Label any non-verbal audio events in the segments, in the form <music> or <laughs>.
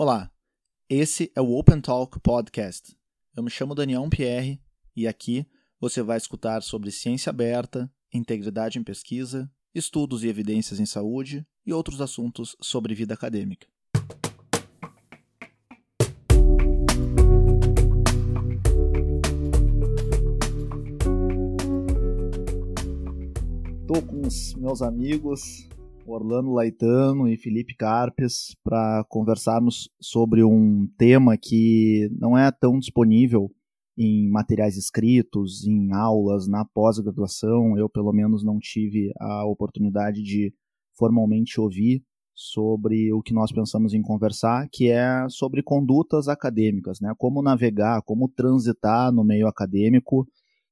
Olá, esse é o Open Talk Podcast. Eu me chamo Daniel Pierre e aqui você vai escutar sobre ciência aberta, integridade em pesquisa, estudos e evidências em saúde e outros assuntos sobre vida acadêmica. Estou com os meus amigos Orlando Laitano e Felipe Carpes para conversarmos sobre um tema que não é tão disponível em materiais escritos, em aulas, na pós-graduação. Eu, pelo menos, não tive a oportunidade de formalmente ouvir sobre o que nós pensamos em conversar, que é sobre condutas acadêmicas, né? Como navegar, como transitar no meio acadêmico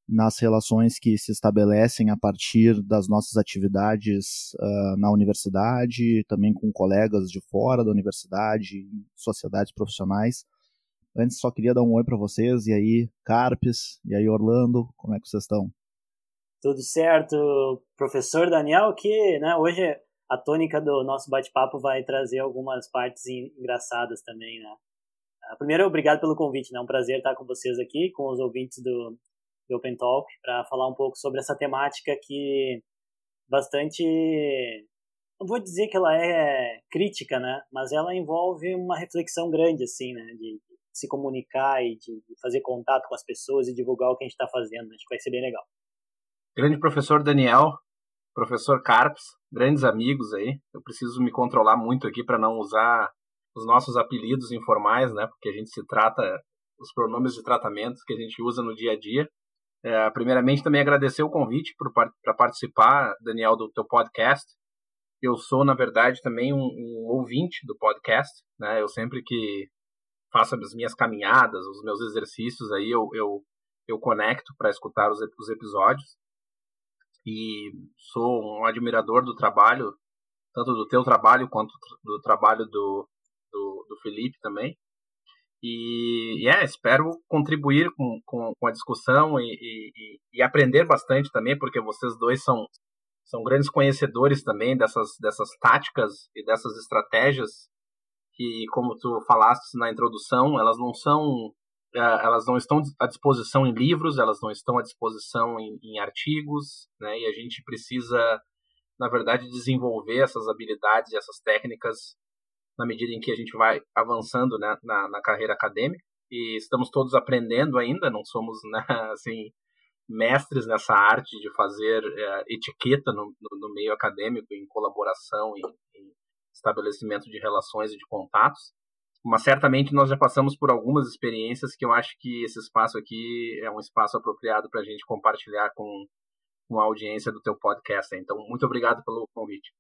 nas relações que se estabelecem a partir das nossas atividades uh, na universidade, também com colegas de fora da universidade, sociedades profissionais. Antes só queria dar um oi para vocês, e aí Carpes, e aí Orlando, como é que vocês estão? Tudo certo, professor Daniel, que né, hoje a tônica do nosso bate-papo vai trazer algumas partes engraçadas também, né? Ah, primeiro, obrigado pelo convite, né? É um prazer estar com vocês aqui, com os ouvintes do, do Open Talk para falar um pouco sobre essa temática que bastante não vou dizer que ela é crítica, né? Mas ela envolve uma reflexão grande, assim, né? De se comunicar e de fazer contato com as pessoas e divulgar o que a gente está fazendo. Acho que vai ser bem legal. Grande professor Daniel, professor Carpes, grandes amigos aí. Eu preciso me controlar muito aqui para não usar os nossos apelidos informais, né? Porque a gente se trata os pronomes de tratamento que a gente usa no dia a dia. É, primeiramente, também agradecer o convite para participar, Daniel, do teu podcast. Eu sou, na verdade, também um, um, ouvinte do podcast. Né? Eu sempre que faço as minhas caminhadas, os meus exercícios, aí eu, eu, eu conecto para escutar os, os episódios. E sou um admirador do trabalho, tanto do teu trabalho quanto do trabalho do, do, do Felipe também. E, é, espero contribuir com, com, com a discussão e, e, e, aprender bastante também, porque vocês dois são, são grandes conhecedores também dessas, dessas táticas e dessas estratégias que, como tu falaste na introdução, elas não são é, elas não estão à disposição em livros, elas não estão à disposição em, em artigos, né? E a gente precisa, na verdade, desenvolver essas habilidades e essas técnicas na medida em que a gente vai avançando né, na, na carreira acadêmica e estamos todos aprendendo ainda, não somos né, <laughs> assim mestres nessa arte de fazer é, etiqueta no, no, meio acadêmico, em colaboração, em, estabelecimento de relações e de contatos. Mas certamente nós já passamos por algumas experiências que eu acho que esse espaço aqui é um espaço apropriado para a gente compartilhar com, com a audiência do teu podcast. Então, muito obrigado pelo convite.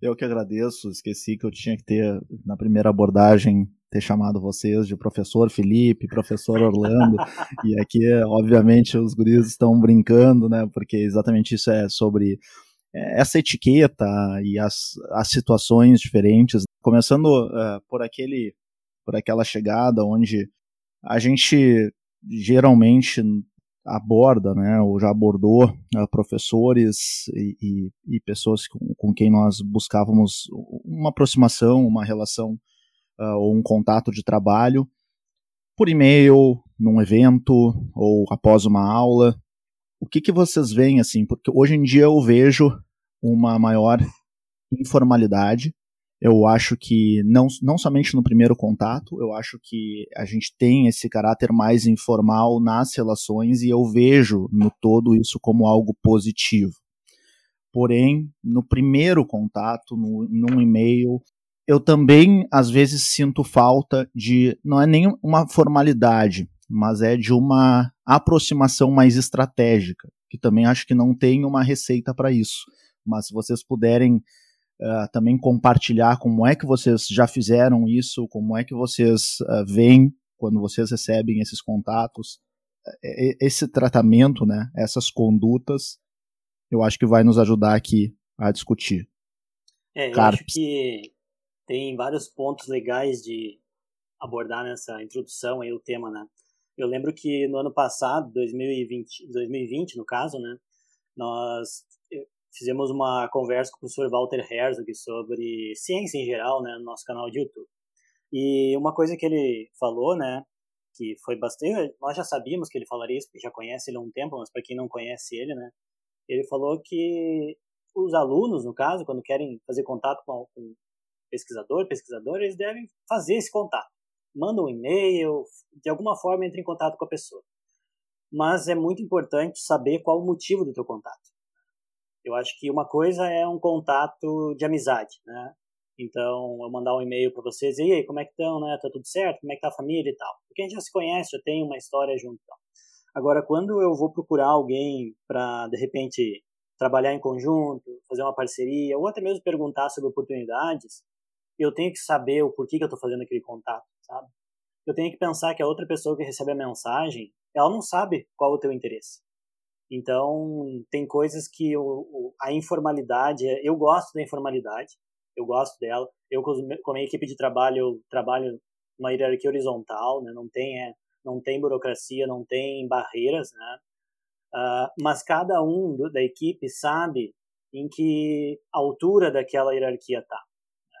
Eu que agradeço, esqueci que eu tinha que ter, na primeira abordagem, ter chamado vocês de professor Felipe, professor Orlando, <laughs> e aqui, obviamente, os guris estão brincando, né, porque exatamente isso é sobre é, essa etiqueta e as, as situações diferentes, começando uh, por aquele, por aquela chegada onde a gente geralmente aborda, né, ou já abordou uh, professores e, e, e pessoas com, com, quem nós buscávamos uma aproximação, uma relação uh, ou um contato de trabalho por e-mail, num evento ou após uma aula. O que, que vocês veem assim? Porque hoje em dia eu vejo uma maior informalidade eu acho que não, não somente no primeiro contato, eu acho que a gente tem esse caráter mais informal nas relações e eu vejo no todo isso como algo positivo. Porém, no primeiro contato, no, num e-mail, eu também às vezes sinto falta de, não é nem uma formalidade, mas é de uma aproximação mais estratégica, que também acho que não tem uma receita para isso. Mas se vocês puderem uh, também compartilhar como é que vocês já fizeram isso, como é que vocês uh, veem quando vocês recebem esses contatos, esse tratamento, né, essas condutas, eu acho que vai nos ajudar aqui a discutir. É, eu acho que tem vários pontos legais de abordar nessa introdução aí o tema, né? Eu lembro que no ano passado, 2020, 2020 no caso, né, nós fizemos uma conversa com o professor Walter Herzog sobre ciência em geral, né, no nosso canal de YouTube. E uma coisa que ele falou, né, que foi bastante, nós já sabíamos que ele falaria isso, já conhece ele há um tempo, mas para quem não conhece ele, né, ele falou que os alunos, no caso, quando querem fazer contato com um pesquisador, pesquisador, eles devem fazer esse contato. Manda um e-mail, de alguma forma entre em contato com a pessoa. Mas é muito importante saber qual o motivo do teu contato. Eu acho que uma coisa é um contato de amizade, né? Então, eu mandar um e-mail para vocês, e aí, como é que estão, né? Tá tudo certo? Como é que tá a família e tal? Porque a gente já se conhece, já tem uma história junto. Agora, quando eu vou procurar alguém para, de repente, trabalhar em conjunto, fazer uma parceria, ou até mesmo perguntar sobre oportunidades, eu tenho que saber o porquê que eu estou fazendo aquele contato, sabe? Eu tenho que pensar que a outra pessoa que recebe a mensagem, ela não sabe qual o teu interesse. Então, tem coisas que o, o, a informalidade, eu gosto da informalidade, eu gosto dela. Eu, com a minha equipe de trabalho, eu trabalho uma hierarquia horizontal, né? não tem é, não tem burocracia, não tem barreiras, né? Uh, mas cada um do, da equipe sabe em que altura daquela hierarquia está. Né?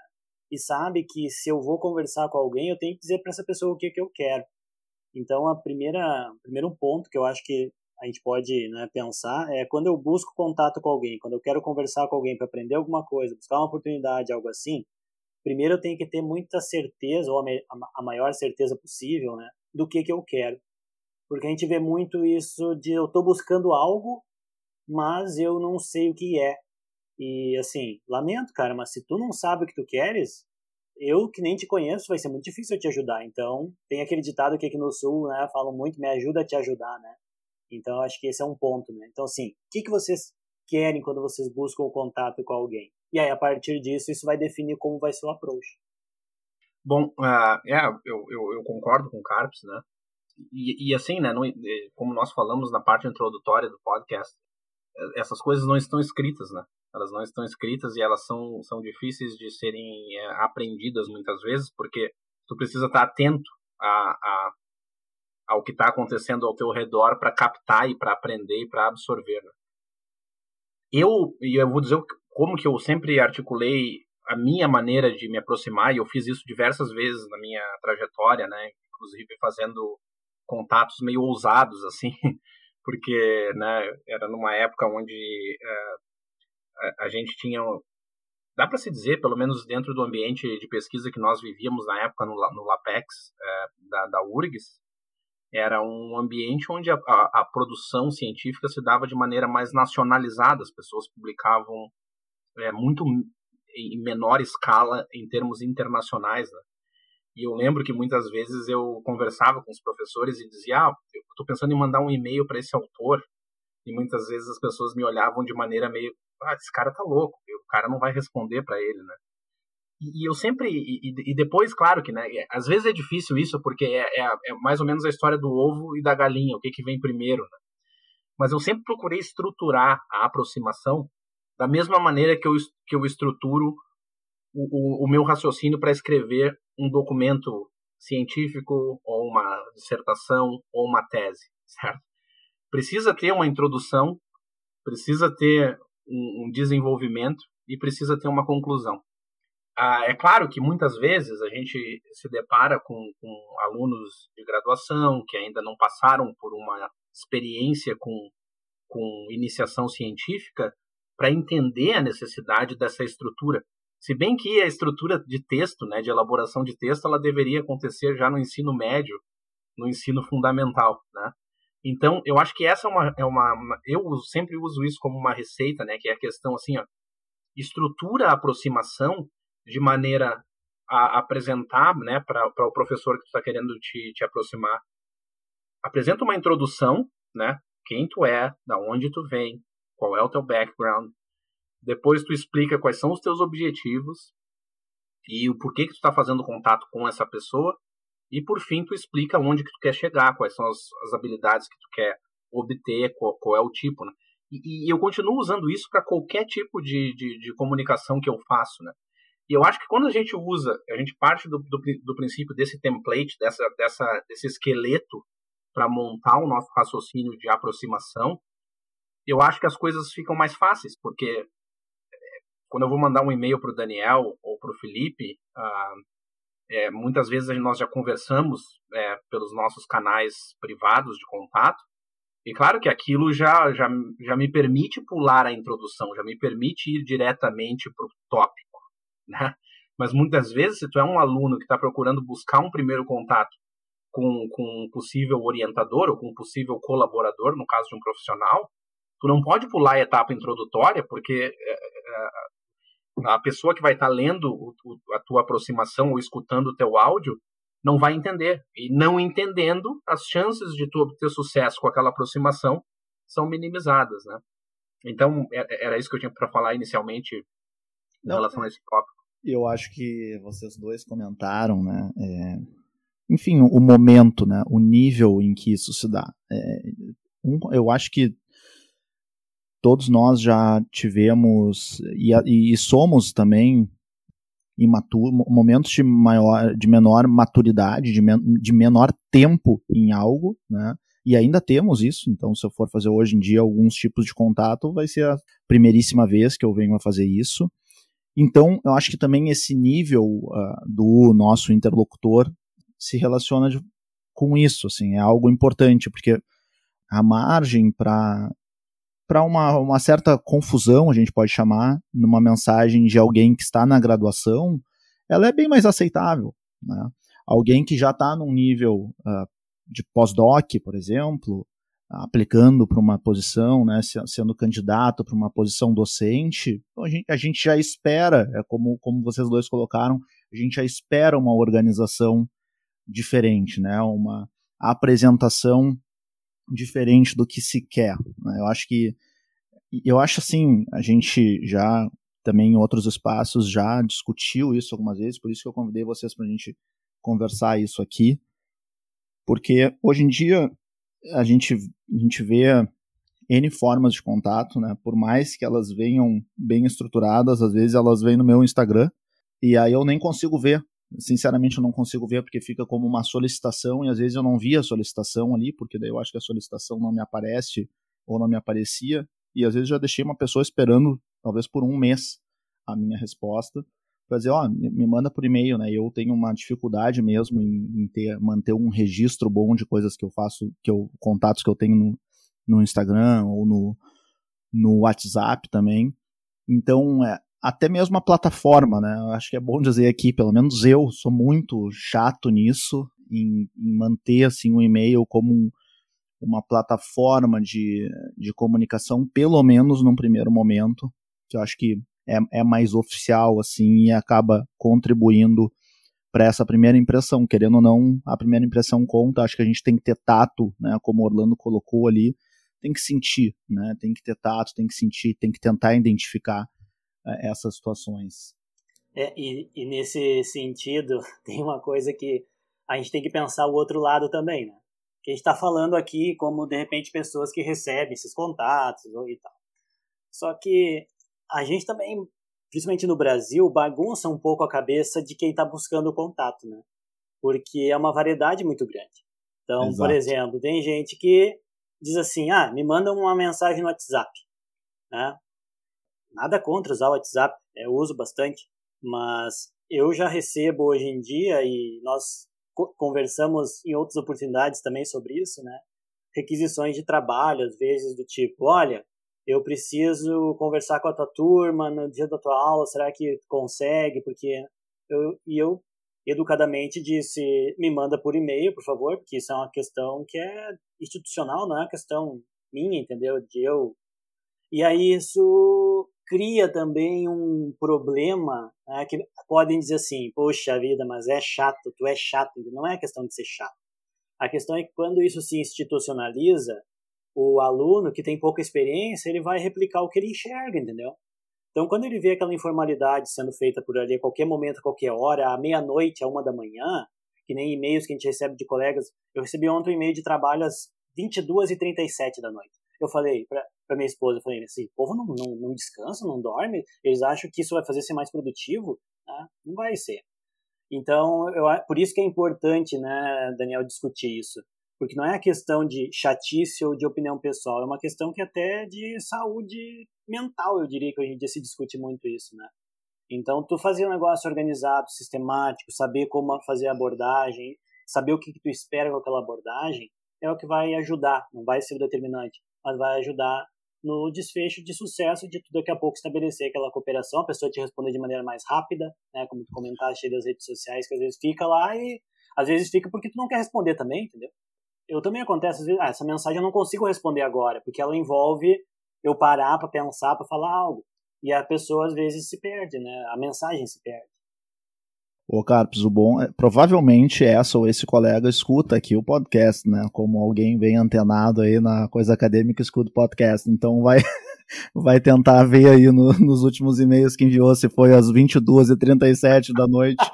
E sabe que se eu vou conversar com alguém, eu tenho que dizer para essa pessoa o que, que eu quero. Então, a primeira, o primeiro ponto que eu acho que a gente pode né, pensar é quando eu busco contato com alguém, quando eu quero conversar com alguém para aprender alguma coisa, buscar uma oportunidade, algo assim, primeiro eu tenho que ter muita certeza, ou a, maior certeza possível, né, do que, que eu quero. Porque a gente vê muito isso de eu estou buscando algo, mas eu não sei o que é. E assim, lamento, cara, mas se tu não sabe o que tu queres, eu que nem te conheço, vai ser muito difícil eu te ajudar. Então, tem aquele ditado que aqui no sul, né, falam muito, me ajuda a te ajudar, né? Então, acho que esse é um ponto, né? Então, assim, o que, que vocês querem quando vocês buscam o contato com alguém? E aí, a partir disso, isso vai definir como vai ser o approach. Bom, uh, é, eu, eu, eu, concordo com o Carpes, né? E, e assim, né, como nós falamos na parte introdutória do podcast, é, essas coisas não estão escritas, né? Elas não estão escritas e elas são, são difíceis de serem é, aprendidas muitas vezes, porque tu precisa estar atento a, a, ao que está acontecendo ao teu redor para captar e para aprender e para absorver. Né? Eu, e eu vou dizer como que eu sempre articulei a minha maneira de me aproximar, e eu fiz isso diversas vezes na minha trajetória, né? Inclusive fazendo contatos meio ousados, assim, <laughs> porque, né, era numa época onde uh, a, gente tinha dá para se dizer, pelo menos dentro do ambiente de pesquisa que nós vivíamos na época no, no LAPEX é, da, da URGS, era um ambiente onde a, a, a, produção científica se dava de maneira mais nacionalizada, as pessoas publicavam é, muito em menor escala em termos internacionais, né? E eu lembro que muitas vezes eu conversava com os professores e dizia, ah, eu estou pensando em mandar um e-mail para esse autor, e muitas vezes as pessoas me olhavam de maneira meio, ah, esse cara tá louco, o cara não vai responder para ele, né? E, e eu sempre, e, e, depois, claro que, né, às vezes é difícil isso, porque é, é, é, mais ou menos a história do ovo e da galinha, o que, que vem primeiro, né? Mas eu sempre procurei estruturar a aproximação da mesma maneira que eu, que eu estruturo o, o, o meu raciocínio para escrever um documento científico ou uma dissertação ou uma tese, certo? Precisa ter uma introdução, precisa ter um, um desenvolvimento e precisa ter uma conclusão. Ah, é claro que muitas vezes a gente se depara com, com alunos de graduação que ainda não passaram por uma experiência com, com iniciação científica para entender a necessidade dessa estrutura. Se bem que a estrutura de texto, né, de elaboração de texto, ela deveria acontecer já no ensino médio, no ensino fundamental, né? Então, eu acho que essa é uma, é uma, eu sempre uso isso como uma receita, né, que é a questão assim, ó, estrutura a aproximação de maneira a apresentar, né, para o professor que está querendo te, te aproximar. Apresenta uma introdução, né, quem tu é, da onde tu vem, qual é o teu background. Depois tu explica quais são os teus objetivos e o porquê que tu está fazendo contato com essa pessoa. E por fim tu explica onde que tu quer chegar, quais são as, as habilidades que tu quer obter, qual, qual é o tipo, né? E, e, eu continuo usando isso para qualquer tipo de, de, de, comunicação que eu faço, né? E eu acho que quando a gente usa, a gente parte do, do, do princípio desse template, dessa, dessa, desse esqueleto para montar o nosso raciocínio de aproximação, eu acho que as coisas ficam mais fáceis, porque eh, quando eu vou mandar um e-mail para o Daniel ou para o Felipe, uh, É, muitas vezes nós já conversamos é, pelos nossos canais privados de contato, e claro que aquilo já, já, já me permite pular a introdução, já me permite ir diretamente para o tópico. <laughs> Né? Mas muitas vezes, se tu é um aluno que está procurando buscar um primeiro contato com, com um possível orientador ou com um possível colaborador, no caso de um profissional, tu não pode pular a etapa introdutória, porque é, é, a pessoa que vai estar tá lendo a tua aproximação ou escutando o teu áudio não vai entender. E não entendendo, as chances de tu obter sucesso com aquela aproximação são minimizadas, né? Então, é, era isso que eu tinha para falar inicialmente em relação a esse tópico. Eu acho que vocês dois comentaram, né? É, enfim, o momento, né? O nível em que isso se dá. É, um, eu acho que todos nós já tivemos e, e somos também imaturo, momentos de maior, de menor maturidade, de, men de menor tempo em algo, né? E ainda temos isso, então se eu for fazer hoje em dia alguns tipos de contato, vai ser a primeiríssima vez que eu venho a fazer isso. Então, eu acho que também esse nível uh, do nosso interlocutor se relaciona de, com isso, assim, é algo importante, porque a margem para para uma, uma certa confusão, a gente pode chamar, numa mensagem de alguém que está na graduação, ela é bem mais aceitável. Né? Alguém que já está num nível uh, de pós-doc, por exemplo, aplicando para uma posição, né, sendo candidato para uma posição docente, então a gente, a gente já espera, é como, como vocês dois colocaram, a gente já espera uma organização diferente, né, uma apresentação diferente do que se quer. Né? Eu acho que eu acho assim, a gente já também em outros espaços já discutiu isso algumas vezes, por isso que eu convidei vocês para a gente conversar isso aqui, porque hoje em dia a gente, a gente vê N formas de contato, né? Por mais que elas venham bem estruturadas, às vezes elas vêm no meu Instagram e aí eu nem consigo ver Sinceramente, eu não consigo ver porque fica como uma solicitação e às vezes eu não vi a solicitação ali, porque daí eu acho que a solicitação não me aparece ou não me aparecia. E às vezes já deixei uma pessoa esperando, talvez por um mês, a minha resposta dizer, ó, oh, me manda por e-mail, né? Eu tenho uma dificuldade mesmo em, em, ter, manter um registro bom de coisas que eu faço, que eu contatos que eu tenho no, no Instagram ou no, no WhatsApp também. Então, é, até mesmo a plataforma, né? Eu acho que é bom dizer aqui, pelo menos eu sou muito chato nisso, em, em manter assim o e-mail como um, uma plataforma de, de comunicação, pelo menos num primeiro momento, que eu acho que é, é mais oficial assim e acaba contribuindo para essa primeira impressão. Querendo ou não, a primeira impressão conta. Acho que a gente tem que ter tato, né? Como o Orlando colocou ali, tem que sentir, né? Tem que ter tato, tem que sentir, tem que tentar identificar é, essas situações. É, e, e, nesse sentido, <laughs> tem uma coisa que a gente tem que pensar o outro lado também, né? Que a gente está falando aqui como, de repente, pessoas que recebem esses contatos e tal. Só que a gente também, principalmente no Brasil, bagunça um pouco a cabeça de quem está buscando o contato, né? Porque é uma variedade muito grande. Então, Exato. por exemplo, tem gente que diz assim, ah, me manda uma mensagem no WhatsApp, né? Nada contra usar o WhatsApp, eu uso bastante, mas eu já recebo hoje em dia e nós conversamos em outras oportunidades também sobre isso, né? Requisições de trabalho, às vezes do tipo, olha, eu preciso conversar com a tua turma no dia da tua aula, será que consegue? Porque eu e eu educadamente disse, me manda por e-mail, por favor, porque isso é uma questão que é institucional, não é uma questão minha, entendeu? De eu. E aí isso cria também um problema né, que podem dizer assim, poxa vida, mas é chato, tu é chato. Não é questão de ser chato. A questão é que quando isso se institucionaliza, o aluno que tem pouca experiência, ele vai replicar o que ele enxerga, entendeu? Então, quando ele vê aquela informalidade sendo feita por ali a qualquer momento, a qualquer hora, à meia-noite, à uma da manhã, que nem e-mails que a gente recebe de colegas. Eu recebi ontem um e-mail de trabalho às 22h37 da noite. Eu falei, para minha esposa, eu falei, esse povo não, não, não descansa, não dorme, eles acham que isso vai fazer ser mais produtivo? Né? Não vai ser. Então, eu, por isso que é importante, né, Daniel, discutir isso. Porque não é a questão de chatice ou de opinião pessoal, é uma questão que até de saúde mental, eu diria que hoje em dia se discute muito isso, né? Então, tu fazer um negócio organizado, sistemático, saber como fazer a abordagem, saber o que, que tu espera com aquela abordagem, é o que vai ajudar, não vai ser o determinante, mas vai ajudar no desfecho de sucesso de tu daqui a pouco estabelecer aquela cooperação, a pessoa te responder de maneira mais rápida, né, como tu comentaste das redes sociais, que às vezes fica lá e às vezes fica porque tu não quer responder também, entendeu? Eu também acontece às vezes, ah, essa mensagem eu não consigo responder agora, porque ela envolve eu parar para pensar, para falar algo. E a pessoa às vezes se perde, né? A mensagem se perde. Ô, Carpes, o bom é, provavelmente essa ou esse colega escuta aqui o podcast, né? Como alguém bem antenado aí na coisa acadêmica escuta o podcast. Então vai, <laughs> vai tentar ver aí no, nos últimos e-mails que enviou, se foi às 22h37 da noite,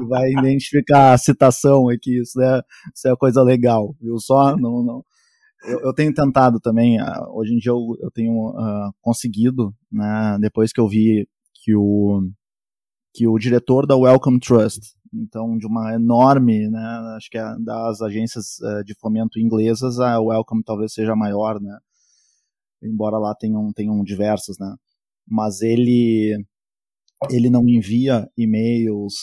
e vai identificar a citação aqui. Isso é, isso é coisa legal, viu? Só não, não, eu, eu, tenho tentado também, uh, hoje em dia eu, eu tenho uh, conseguido, né, depois que eu vi que o, que o diretor da Welcome Trust, então de uma enorme, né, acho que é das agências uh, de fomento inglesas, a Welcome talvez seja maior, né, embora lá tenham, tenham diversas, né, mas ele, ele não envia e-mails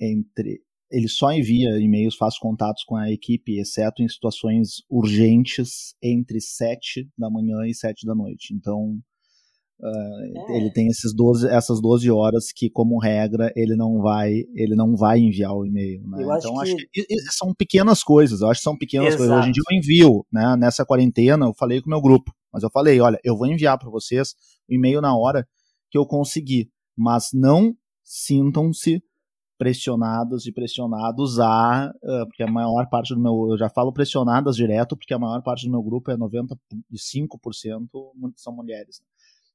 entre ele só envia e-mails, faz contatos com a equipe, exceto em situações urgentes entre 7 da manhã e 7 da noite. Então, uh, é. ele tem esses 12, essas 12 horas que, como regra, ele não vai, ele não vai enviar o e-mail. Né? então, acho que... acho que... são pequenas coisas, eu acho que são pequenas Exato. coisas. Hoje em dia eu envio, né? Nessa quarentena, eu falei com o meu grupo, mas eu falei, olha, eu vou enviar para vocês o e-mail na hora que eu conseguir, mas não sintam-se pressionadas e pressionados a, porque a maior parte do meu, eu já falo pressionadas direto, porque a maior parte do meu grupo é 95% são mulheres.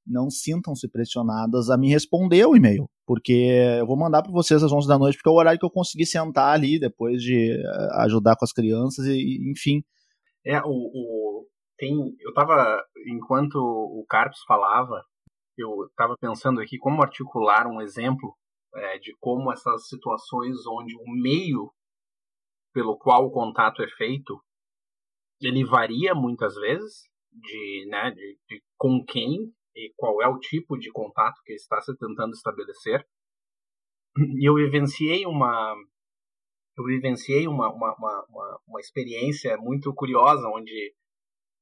Não sintam-se pressionadas a me responder o e-mail, porque eu vou mandar para vocês às 11 da noite, porque é o horário que eu consegui sentar ali depois de ajudar com as crianças e, enfim. É, o, o tem, eu tava, enquanto o Carlos falava, eu estava pensando aqui como articular um exemplo é, de como essas situações onde o meio pelo qual o contato é feito ele varia muitas vezes de, né, de, de com quem e qual é o tipo de contato que está se tentando estabelecer. E eu vivenciei uma eu vivenciei uma, uma, uma, uma, experiência muito curiosa onde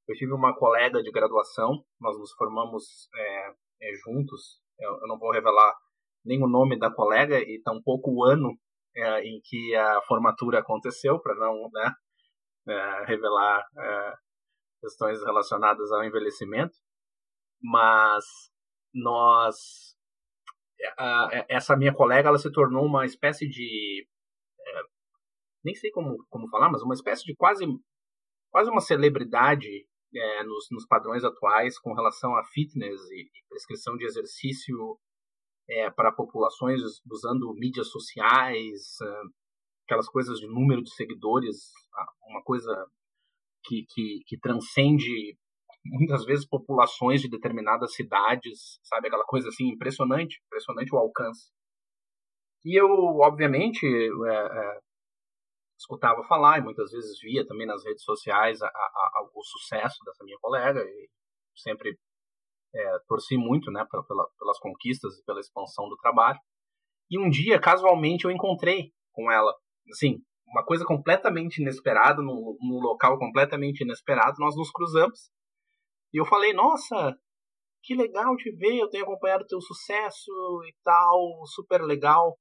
eu tive uma colega de graduação, nós nos formamos é, é, juntos, eu, eu, não vou revelar nem o nome da colega e tampouco o ano é, em que a formatura aconteceu, para não né, é, revelar é, questões relacionadas ao envelhecimento. Mas nós. essa minha colega ela se tornou uma espécie de. É, nem sei como, como falar, mas uma espécie de quase, quase uma celebridade é, nos, nos, padrões atuais com relação a fitness e, e prescrição de exercício é, para populações usando mídias sociais, aquelas coisas de número de seguidores, uma coisa que, que, que transcende muitas vezes populações de determinadas cidades, sabe? Aquela coisa assim impressionante, impressionante o alcance. E eu, obviamente, é, é, escutava falar e muitas vezes via também nas redes sociais a, a, a, o sucesso dessa minha colega e sempre é, torci muito né, pela, pelas conquistas e pela expansão do trabalho. E um dia, casualmente, eu encontrei com ela. Assim, uma coisa completamente inesperada, num, num local completamente inesperado, nós nos cruzamos. E eu falei, nossa, que legal te ver, eu tenho acompanhado teu sucesso e tal, super legal.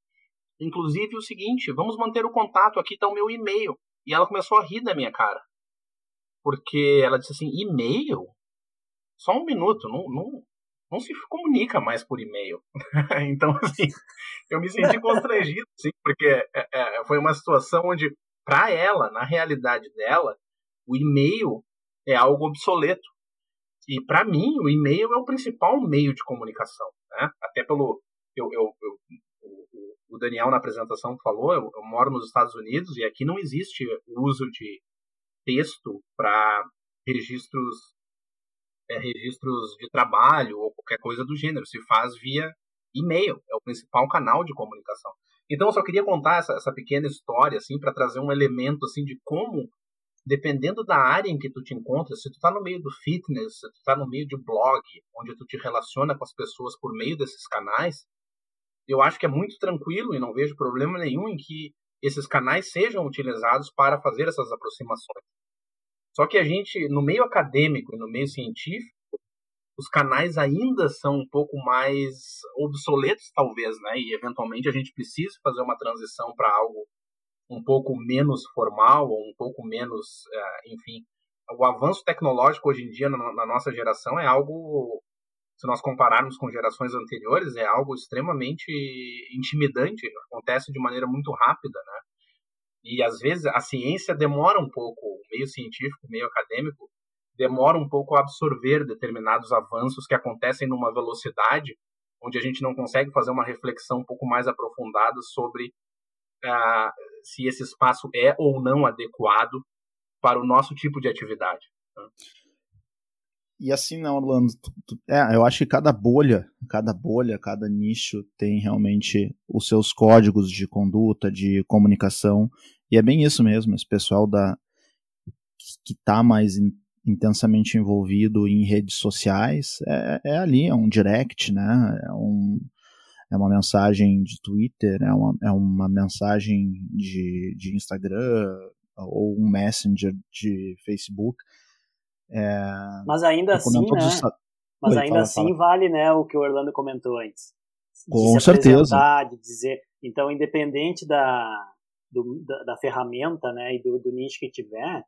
Inclusive o seguinte, vamos manter o contato, aqui está o meu e-mail. E ela começou a rir da minha cara. Porque ela disse assim, e-mail? só um minuto, não, não, não se comunica mais por e-mail. <laughs> então, assim, eu me senti constrangido, sim, porque é, é, foi uma situação onde, para ela, na realidade dela, o e-mail é algo obsoleto. E, para mim, o e-mail é o principal meio de comunicação. Né? Até pelo. Eu, eu, eu o, Daniel, na apresentação, falou: eu, eu moro nos Estados Unidos e aqui não existe o uso de texto para registros é, registros de trabalho ou qualquer coisa do gênero. Se faz via e-mail, é o principal canal de comunicação. Então eu só queria contar essa, essa pequena história assim para trazer um elemento assim de como dependendo da área em que tu te encontras, se tu está no meio do fitness, se tu está no meio de blog, onde tu te relaciona com as pessoas por meio desses canais, eu acho que é muito tranquilo e não vejo problema nenhum em que esses canais sejam utilizados para fazer essas aproximações. Só que a gente, no meio acadêmico e no meio científico, os canais ainda são um pouco mais obsoletos, talvez, né? E eventualmente a gente precisa fazer uma transição para algo um pouco menos formal ou um pouco menos, uh, enfim. O avanço tecnológico hoje em dia na nossa geração é algo se nós compararmos com gerações anteriores, é algo extremamente intimidante, acontece de maneira muito rápida, né? E às vezes a ciência demora um pouco, o meio científico, o meio acadêmico, demora um pouco a absorver determinados avanços que acontecem numa velocidade onde a gente não consegue fazer uma reflexão um pouco mais aprofundada sobre uh, se esse espaço é ou não adequado para o nosso tipo de atividade. Né? E assim, não, Orlando, tu, tu, é, eu acho que cada bolha, cada bolha, cada nicho tem realmente os seus códigos de conduta, de comunicação, e é bem isso mesmo, esse pessoal da que está mais in, intensamente envolvido em redes sociais, é, é, ali, é um direct, né, é, um, é uma mensagem de Twitter, é uma, é uma mensagem de, de Instagram, ou um messenger de Facebook, é, mas ainda assim, né? Os... Mas Oi, ainda fala, assim fala. vale, né, o que o Orlando comentou antes. Com certeza. De dizer, então, independente da, do, da, da, ferramenta, né, e do, do, nicho que tiver,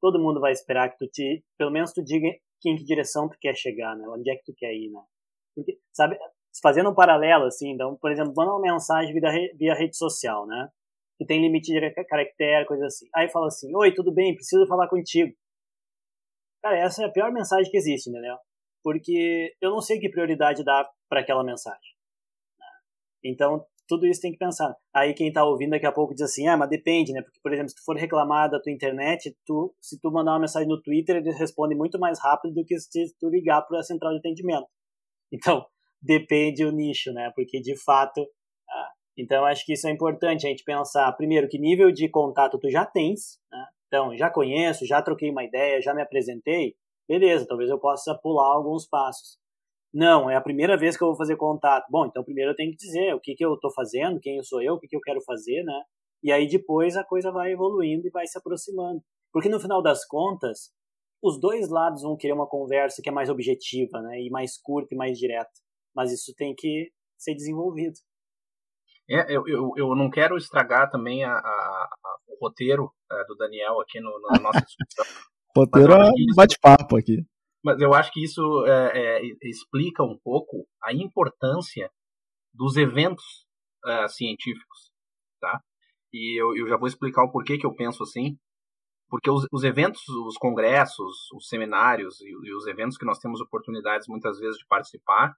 todo mundo vai esperar que tu te, pelo menos tu diga em que direção tu quer chegar, né, onde é que tu quer ir, né. Porque, sabe, fazendo um paralelo, assim, então, por exemplo, manda uma mensagem via, via rede social, né, que tem limite de caractere, coisa assim. Aí fala assim, oi, tudo bem, preciso falar contigo. Cara, essa é a pior mensagem que existe, entendeu? Porque eu não sei que prioridade dar para aquela mensagem. Né? Então, tudo isso tem que pensar. Aí quem está ouvindo daqui a pouco diz assim, ah, mas depende, né? Porque, por exemplo, se tu for reclamar da tua internet, tu, se tu mandar uma mensagem no Twitter, ele responde muito mais rápido do que se tu ligar para a central de atendimento. Então, <laughs> depende o nicho, né? Porque, de fato, ah, então acho que isso é importante a gente pensar, primeiro, que nível de contato tu já tens, né? Então, já conheço, já troquei uma ideia, já me apresentei, beleza, talvez eu possa pular alguns passos. Não, é a primeira vez que eu vou fazer contato. Bom, então primeiro eu tenho que dizer o que, que eu estou fazendo, quem eu sou eu, o que, que eu quero fazer, né? E aí depois a coisa vai evoluindo e vai se aproximando. Porque no final das contas, os dois lados vão querer uma conversa que é mais objetiva, né? E mais curta e mais direta. Mas isso tem que ser desenvolvido. É, eu, eu, eu não quero estragar também a, a, a roteiro é, do Daniel aqui no, no nossa <laughs> discussão. roteiro é bate-papo aqui. Mas eu acho que isso é, é, explica um pouco a importância dos eventos é, científicos, tá? E eu, eu, já vou explicar o porquê que eu penso assim. Porque os, os eventos, os congressos, os seminários e, e os eventos que nós temos oportunidades muitas vezes de participar,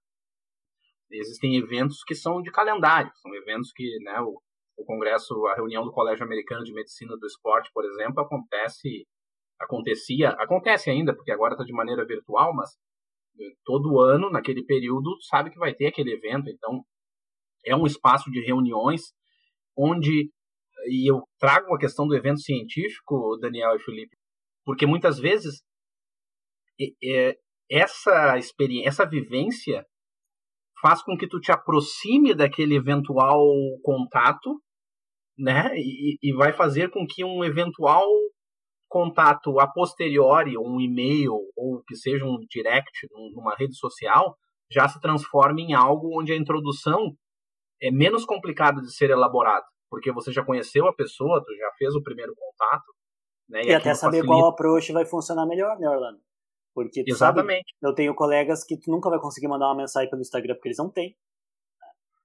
existem eventos que são de calendário, são eventos que, né, o, o congresso, a reunião do Colégio Americano de Medicina do Esporte, por exemplo, acontece, acontecia, acontece ainda, porque agora está de maneira virtual, mas eh, todo ano, naquele período, sabe que vai ter aquele evento, então é um espaço de reuniões onde, e eu trago a questão do evento científico, Daniel e Felipe, porque muitas vezes essa experiência, essa vivência faz com que tu te aproxime daquele eventual contato, né? E, e vai fazer com que um eventual contato a posteriori, ou um e-mail, ou que seja um direct numa rede social, já se transforme em algo onde a introdução é menos complicada de ser elaborada, porque você já conheceu a pessoa, tu já fez o primeiro contato, né? E, e até saber facilita... qual approach vai funcionar melhor, né, Orlando? Porque Exatamente. Sabe, eu tenho colegas que tu nunca vai conseguir mandar uma mensagem pelo Instagram porque eles não têm.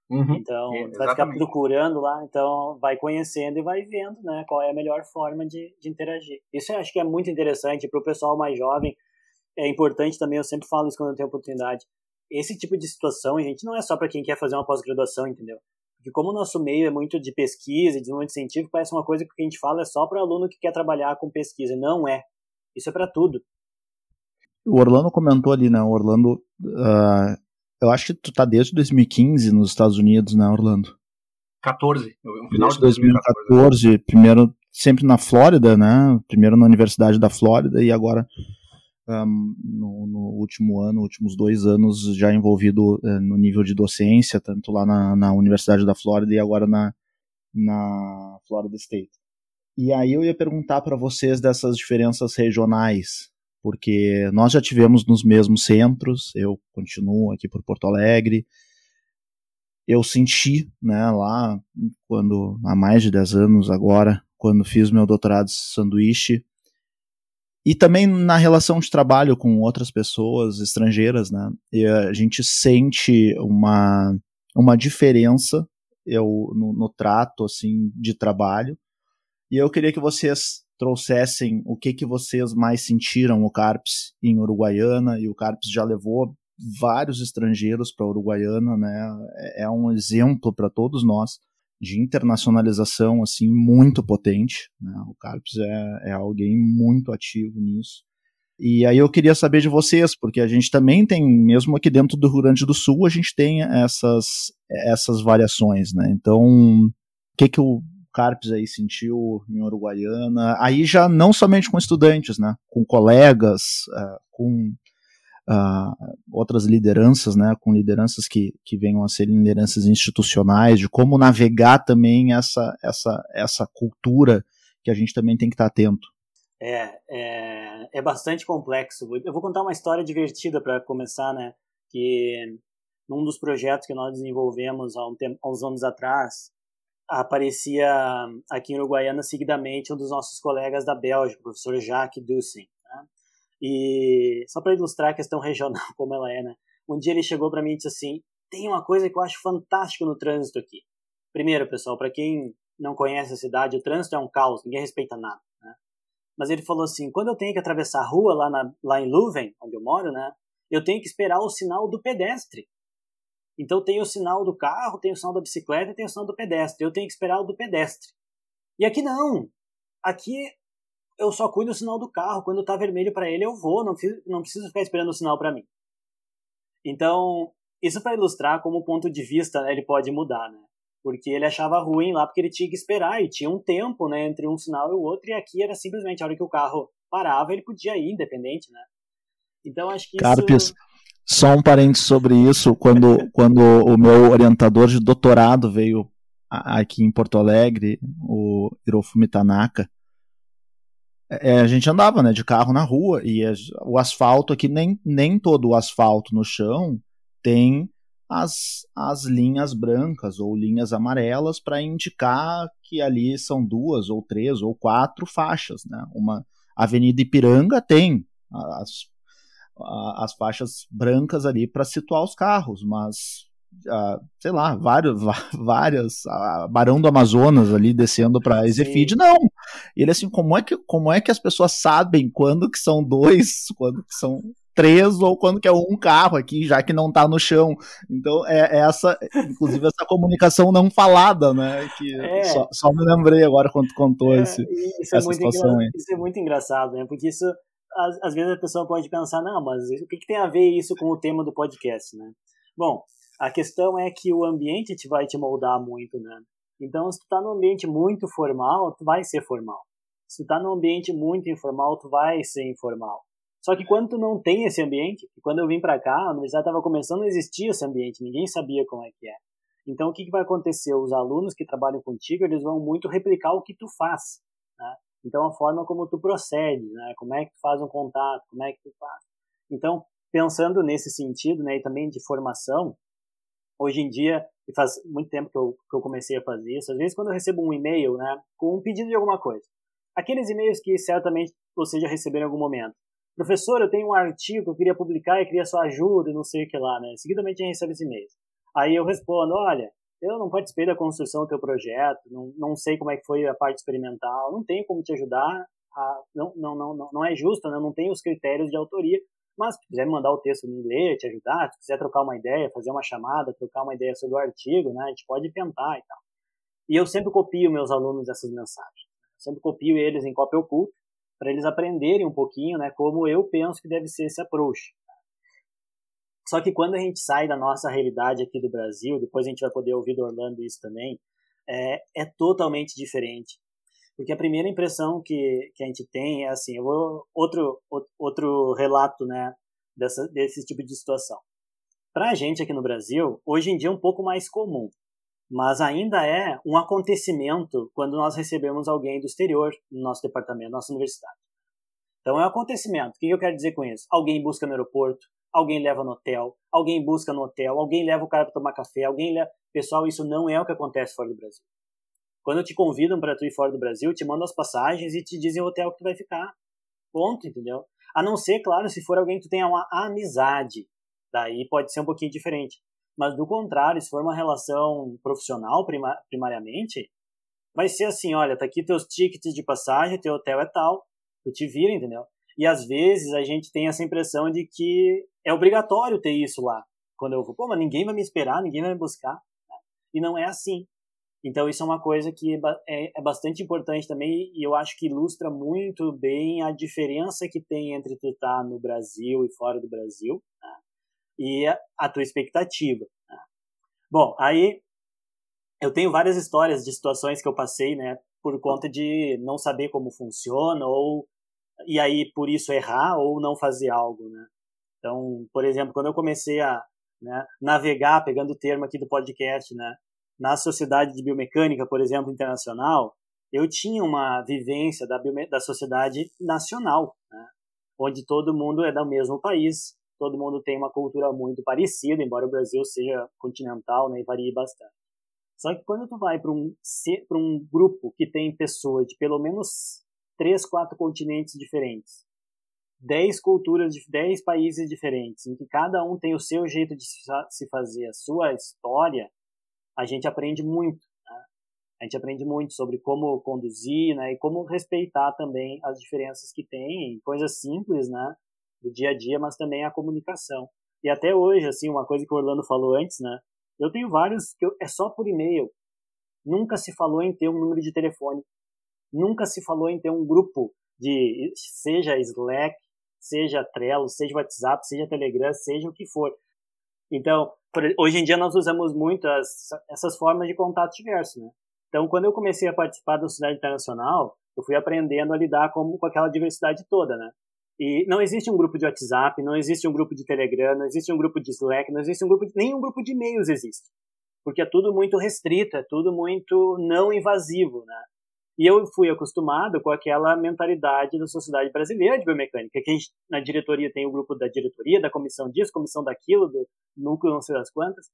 Uhum, então, é, vai ficar procurando lá, então vai conhecendo e vai vendo, né, qual é a melhor forma de, de interagir. Isso eu acho que é muito interessante para o pessoal mais jovem. É importante também, eu sempre falo isso quando eu tenho oportunidade. Esse tipo de situação, gente, não é só para quem quer fazer uma pós-graduação, entendeu? Porque como o nosso meio é muito de pesquisa e desenvolvimento científico, parece uma coisa que a gente fala é só para aluno que quer trabalhar com pesquisa. Não é. Isso é para tudo. O Orlando comentou ali, né? O Orlando. Uh, eu acho que tu tá desde 2015 nos Estados Unidos, né, Orlando? 14, no final desde de 2014. 2014, primeiro sempre na Flórida, né? Primeiro na Universidade da Flórida e agora um, no, no, último ano, últimos dois anos, já envolvido uh, no nível de docência, tanto lá na, na Universidade da Flórida e agora na, na Florida State. E aí eu ia perguntar para vocês dessas diferenças regionais, porque nós já tivemos nos mesmos centros, eu continuo aqui por Porto Alegre, eu senti, né, lá, quando, há mais de 10 anos agora, quando fiz meu doutorado de sanduíche, e também na relação de trabalho com outras pessoas estrangeiras, né, a gente sente uma, uma diferença eu, no, no trato, assim, de trabalho, e eu queria que vocês trouxessem o que que vocês mais sentiram o Carpes em Uruguaiana, e o Carpes já levou vários estrangeiros para Uruguaiana, né? É, é um exemplo para todos nós de internacionalização assim muito potente. Né? O Carpes é, é alguém muito ativo nisso. E aí eu queria saber de vocês, porque a gente também tem, mesmo aqui dentro do Rio Grande do Sul, a gente tem essas, essas variações, né? Então, o que, que o Carpes aí sentiu em Uruguaiana? Aí já não somente com estudantes, né? Com colegas, uh, com uh, outras lideranças, né, com lideranças que, que venham a ser lideranças institucionais, de como navegar também essa, essa, essa cultura que a gente também tem que estar atento. É, é, é bastante complexo. Eu vou contar uma história divertida para começar, né, que num dos projetos que nós desenvolvemos há, um tempo, há uns anos atrás, aparecia aqui em Uruguaiana seguidamente um dos nossos colegas da Bélgica, o professor Jacques Dussing. E só para ilustrar a questão <laughs> regional como ela é, né? Um dia ele chegou para mim e disse assim: "Tem uma coisa que eu acho fantástico no trânsito aqui. Primeiro, pessoal, para quem não conhece a cidade, o trânsito é um caos, ninguém respeita nada, né? Mas ele falou assim: "Quando eu tenho que atravessar a rua lá na, lá em Leuven, onde eu moro, né? Eu tenho que esperar o sinal do pedestre. Então tem o sinal do carro, tem o sinal da bicicleta e tem o sinal do pedestre. Eu tenho que esperar o do pedestre. E aqui não. Aqui eu só cuido do sinal do carro. Quando tá vermelho para ele, eu vou, não preciso, não preciso ficar esperando o sinal para mim. Então, isso para ilustrar como o ponto de vista né, ele pode mudar, né? Porque ele achava ruim lá porque ele tinha que esperar e tinha um tempo, né, entre um sinal e o outro, e aqui era simplesmente a hora que o carro parava, ele podia ir independente, né? Então, acho que Carpes, isso... só um parênteses sobre isso, quando, <laughs> quando o meu orientador de doutorado veio aqui em Porto Alegre, o Hirofumi Tanaka, é, a gente andava né, de carro na rua e o asfalto aqui, nem, nem todo o asfalto no chão tem as, as linhas brancas ou linhas amarelas para indicar que ali são duas ou três ou quatro faixas. Né? Uma Avenida Ipiranga tem as, as faixas brancas ali para situar os carros, mas sei lá, vários, <laughs> várias, Barão do Amazonas ali descendo para Ezefid, não. Ele assim, como é que como é que as pessoas sabem quando que são dois, <laughs> quando que são três ou quando que é um carro aqui, já que não está no chão. Então é, é, essa, inclusive essa comunicação não falada, né? Que é. só, só, me lembrei agora quando tu contou é, esse, isso é essa situação aí. Isso é muito engraçado, né? Porque isso às, às, vezes a pessoa pode pensar, não, mas o que, que tem a ver isso com o tema do podcast, né? Bom, a questão é que o ambiente te vai te moldar muito, né? Então, se tu tá num ambiente muito formal, tu vai ser formal. Se tu tá num ambiente muito informal, tu vai ser informal. Só que quando tu não tem esse ambiente, quando eu vim para cá, a universidade estava começando a existir esse ambiente, ninguém sabia como é que é. Então, o que, que vai acontecer? Os alunos que trabalham contigo, eles vão muito replicar o que tu faz, né? Então, a forma como tu procede, né? Como é que tu faz um contato, como é que tu faz. Então, pensando nesse sentido, né, e também de formação, hoje em dia, e faz muito tempo que eu, que eu comecei a fazer isso, às vezes quando eu recebo um e-mail, né, com um pedido de alguma coisa, aqueles e-mails que certamente você já recebeu em algum momento. Professor, eu tenho um artigo que eu queria publicar e queria sua ajuda e não sei o que lá, né? Seguidamente a gente recebe esse e-mail. Aí eu respondo, olha, eu não participei da construção do teu projeto, não, não sei como é que foi a parte experimental, não tenho como te ajudar, a, não, não, não, não é justo, né? não tenho os critérios de autoria, mas se quiser me mandar o texto em inglês, te ajudar, se quiser trocar uma ideia, fazer uma chamada, trocar uma ideia sobre o artigo, né, a gente pode tentar e tal. E eu sempre copio meus alunos essas mensagens. Sempre copio eles em cópia oculta, para eles aprenderem um pouquinho, né, como eu penso que deve ser esse approach. Só que quando a gente sai da nossa realidade aqui do Brasil, depois a gente vai poder ouvir do Orlando isso também, é, é totalmente diferente. Porque a primeira impressão que, que a gente tem é assim, eu vou outro outro relato, né, dessa desse tipo de situação. Para a gente aqui no Brasil, hoje em dia é um pouco mais comum, mas ainda é um acontecimento quando nós recebemos alguém do exterior no nosso departamento, na nossa universidade. Então é um acontecimento. O que eu quero dizer com isso? Alguém busca no aeroporto, alguém leva no hotel, alguém busca no hotel, alguém leva o cara para tomar café, alguém leva. Pessoal, isso não é o que acontece fora do Brasil. Quando te convidam para tu ir fora do Brasil, te mandam as passagens e te dizem o hotel que tu vai ficar. Ponto, entendeu? A não ser, claro, se for alguém que tu tenha uma amizade. Daí pode ser um pouquinho diferente. Mas do contrário, se for uma relação profissional primariamente, vai ser assim, olha, tá aqui teus tickets de passagem, teu hotel é tal, tu te vira, entendeu? E às vezes a gente tem essa impressão de que é obrigatório ter isso lá. Quando eu vou, pô, mas ninguém vai me esperar, ninguém vai me buscar. E não é assim. Então isso é uma coisa que é, é bastante importante também e eu acho que ilustra muito bem a diferença que tem entre tu estar tá no Brasil e fora do Brasil né? e a, a, tua expectativa. Né? Bom, aí eu tenho várias histórias de situações que eu passei, né, por conta de não saber como funciona ou e aí por isso errar ou não fazer algo, né? Então, por exemplo, quando eu comecei a né, navegar, pegando o termo aqui do podcast, né, na Sociedade de Biomecânica, por exemplo, internacional, eu tinha uma vivência da, da sociedade nacional, né? onde todo mundo é do mesmo país, todo mundo tem uma cultura muito parecida, embora o Brasil seja continental né, e varie bastante. Só que quando tu vai para um, um grupo que tem pessoas de pelo menos três, quatro continentes diferentes, dez culturas de dez países diferentes, em que cada um tem o seu jeito de se fazer, a sua história, a gente aprende muito. Né? A gente aprende muito sobre como conduzir né? e como respeitar também as diferenças que tem, coisas simples né? do dia a dia, mas também a comunicação. E até hoje, assim, uma coisa que o Orlando falou antes, né? Eu tenho vários que eu, é só por e-mail. Nunca se falou em ter um número de telefone. Nunca se falou em ter um grupo de, seja Slack, seja Trello, seja WhatsApp, seja Telegram, seja o que for. Então, hoje em dia nós usamos muito as, essas formas de contato diverso, né? Então, quando eu comecei a participar da sociedade internacional, eu fui aprendendo a lidar com, com aquela diversidade toda, né? E não existe um grupo de WhatsApp, não existe um grupo de Telegram, não existe um grupo de Slack, não existe um grupo de, nenhum grupo de e-mails existe. Porque é tudo muito restrito, é tudo muito não invasivo, né? E eu fui acostumado com aquela mentalidade da Sociedade Brasileira de Biomecânica, que a gente, na diretoria tem o grupo da diretoria, da comissão disso, comissão daquilo, do núcleo não sei das quantas,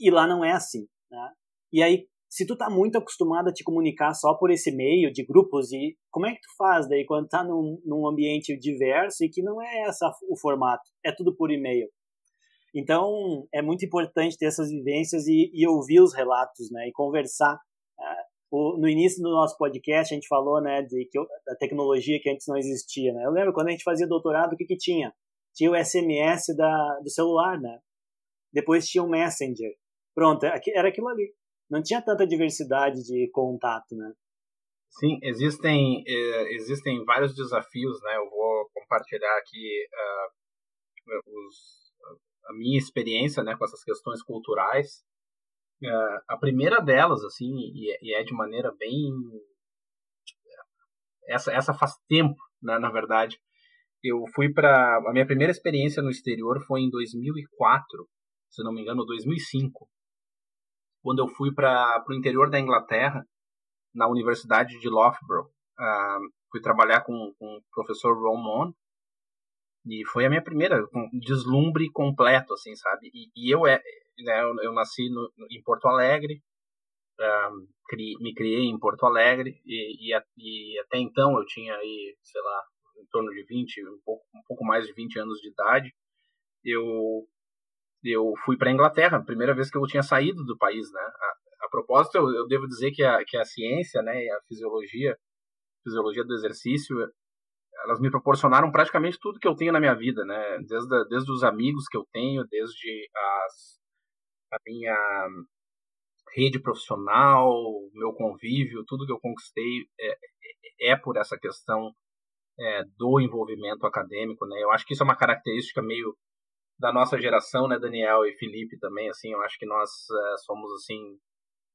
e lá não é assim, né? E aí, se tu tá muito acostumado a te comunicar só por esse meio de grupos, e como é que tu faz daí quando tá num, num ambiente diverso e que não é essa o formato, é tudo por e-mail? Então, é muito importante ter essas vivências e, e ouvir os relatos, né? E conversar o, no início do nosso podcast a gente falou, né, de que da tecnologia que antes não existia, né? Eu lembro quando a gente fazia doutorado, o que que tinha? Tinha o SMS da, do celular, né? Depois tinha o Messenger. Pronto, era aquilo ali. Não tinha tanta diversidade de contato, né? Sim, existem eh, existem vários desafios, né? Eu vou compartilhar aqui uh, os, a minha experiência, né, com essas questões culturais a primeira delas, assim, e, é, é de maneira bem. Essa, essa faz tempo, né, na verdade. Eu fui para. A minha primeira experiência no exterior foi em 2004, se não me engano, 2005, quando eu fui para o interior da Inglaterra, na Universidade de Loughborough. Uh, fui trabalhar com, com o professor Ron e foi a minha primeira deslumbre completo, assim, sabe? E, e eu é, né, eu, eu nasci no, em Porto Alegre, cri, me criei em Porto Alegre e, e, e, até então eu tinha aí, sei lá, em torno de 20, um pouco, um pouco mais de 20 anos de idade. Eu eu fui para a Inglaterra, a primeira vez que eu tinha saído do país, né? A, a propósito, eu, eu, devo dizer que a, que a ciência, né, e a fisiologia, fisiologia do exercício, elas me proporcionaram praticamente tudo que eu tenho na minha vida, né? Desde, desde os amigos que eu tenho, desde as, a minha rede profissional, meu convívio, tudo que eu conquistei é, é, é por essa questão é, do envolvimento acadêmico, né? Eu acho que isso é uma característica meio da nossa geração, né, Daniel e Felipe também, assim, eu acho que nós é, somos assim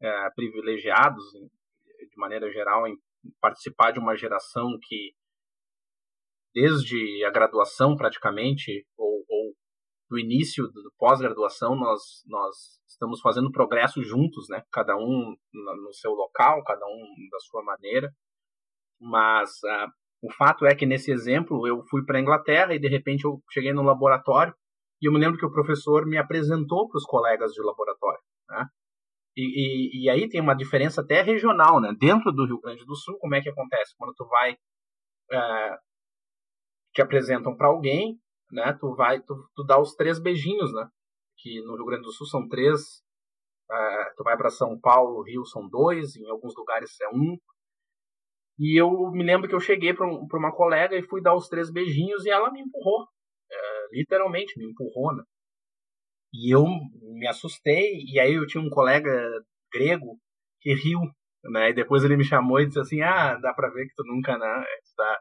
é, privilegiados de maneira geral em participar de uma geração que, desde a graduação praticamente, ou, ou do início do pós-graduação, nós, nós estamos fazendo progresso juntos, né? Cada um no seu local, cada um da sua maneira. Mas uh, o fato é que nesse exemplo eu fui para a Inglaterra e de repente eu cheguei no laboratório e eu me lembro que o professor me apresentou para os colegas de laboratório, né? E, e, e, aí tem uma diferença até regional, né? Dentro do Rio Grande do Sul, como é que acontece? Quando tu vai é, te apresentam para alguém, né? Tu vai, tu, tu dá os três beijinhos, né? Que no Rio Grande do Sul são três. É, tu vai para São Paulo, Rio são dois, em alguns lugares é um. E eu me lembro que eu cheguei para um, uma colega e fui dar os três beijinhos e ela me empurrou. É, literalmente, me empurrou, né? E eu me assustei, e aí eu tinha um colega grego que riu, né? E depois ele me chamou e disse assim: Ah, dá pra ver que tu nunca, né? Tu tá,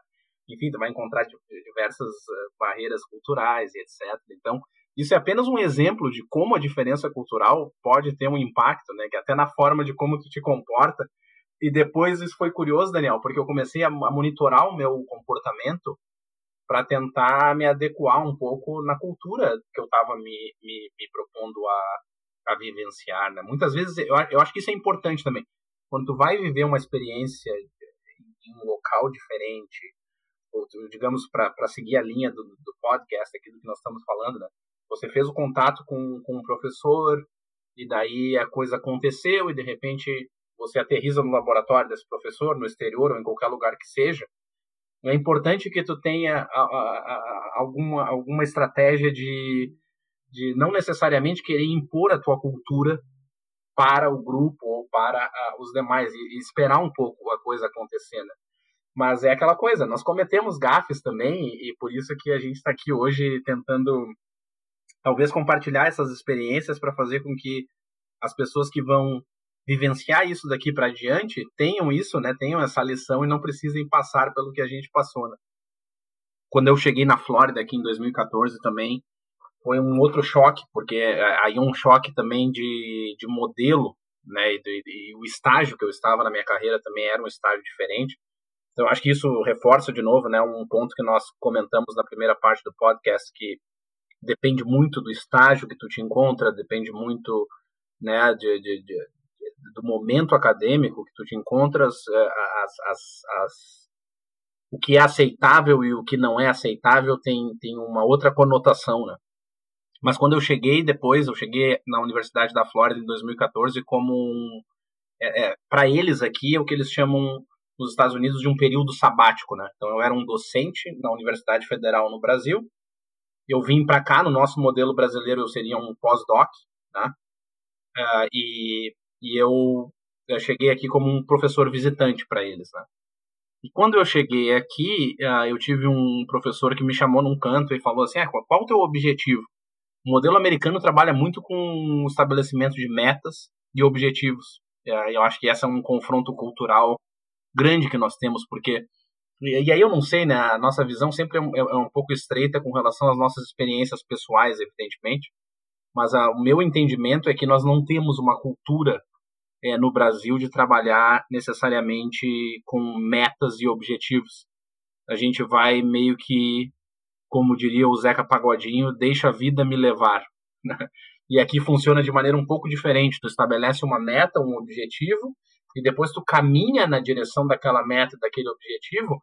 enfim, tu vai encontrar diversas eh, barreiras culturais e etc. Então, isso é apenas um exemplo de como a diferença cultural pode ter um impacto, né? Que até na forma de como tu te comporta. E depois isso foi curioso, Daniel, porque eu comecei a monitorar o meu comportamento para tentar me adequar um pouco na cultura que eu estava me, me, me, propondo a, a vivenciar. Né? Muitas vezes, eu, eu acho que isso é importante também. Quando tu vai viver uma experiência em um local diferente, digamos, para seguir a linha do, do podcast aqui do que nós estamos falando, né? você fez o contato com, com um professor, e daí a coisa aconteceu, e de repente você aterriza no laboratório desse professor, no exterior ou em qualquer lugar que seja, é importante que tu tenha a, a, a, alguma, alguma estratégia de, de não necessariamente querer impor a tua cultura para o grupo ou para os demais e, e, esperar um pouco a coisa acontecer, né? Mas é aquela coisa, nós cometemos gafes também e, por isso que a gente está aqui hoje tentando talvez compartilhar essas experiências para fazer com que as pessoas que vão vivenciar isso daqui para diante, tenham isso, né? Tenham essa lição e não precisem passar pelo que a gente passou, né? Quando eu cheguei na Flórida aqui em 2014 também, foi um outro choque, porque é, aí um choque também de, de modelo, né? E, e, o estágio que eu estava na minha carreira também era um estágio diferente. Então acho que isso reforça de novo, né? Um ponto que nós comentamos na primeira parte do podcast que depende muito do estágio que tu te encontra, depende muito, né? de, de, de do momento acadêmico que tu te encontras, é, as, as, as, o que é aceitável e o que não é aceitável tem, tem uma outra conotação, né? Mas quando eu cheguei depois, eu cheguei na Universidade da Flórida em 2014 como um, é, é, para eles aqui é o que eles chamam nos Estados Unidos de um período sabático, né? Então eu era um docente na Universidade Federal no Brasil. Eu vim para cá no nosso modelo brasileiro eu seria um pós-doc, né? Uh, e e eu, eu cheguei aqui como um professor visitante para eles, né? E quando eu cheguei aqui, uh, eu tive um professor que me chamou num canto e falou assim: ah, qual o teu objetivo? O modelo americano trabalha muito com o estabelecimento de metas e objetivos. Uh, eu acho que esse é um confronto cultural grande que nós temos, porque. E, aí eu não sei, né? A nossa visão sempre é um, é, é um pouco estreita com relação às nossas experiências pessoais, evidentemente. Mas uh, o meu entendimento é que nós não temos uma cultura é, no Brasil de trabalhar necessariamente com metas e objetivos. A gente vai meio que, como diria o Zeca Pagodinho, deixa a vida me levar. Né? E aqui funciona de maneira um pouco diferente. Tu estabelece uma meta, um objetivo, e depois tu caminha na direção daquela meta, daquele objetivo,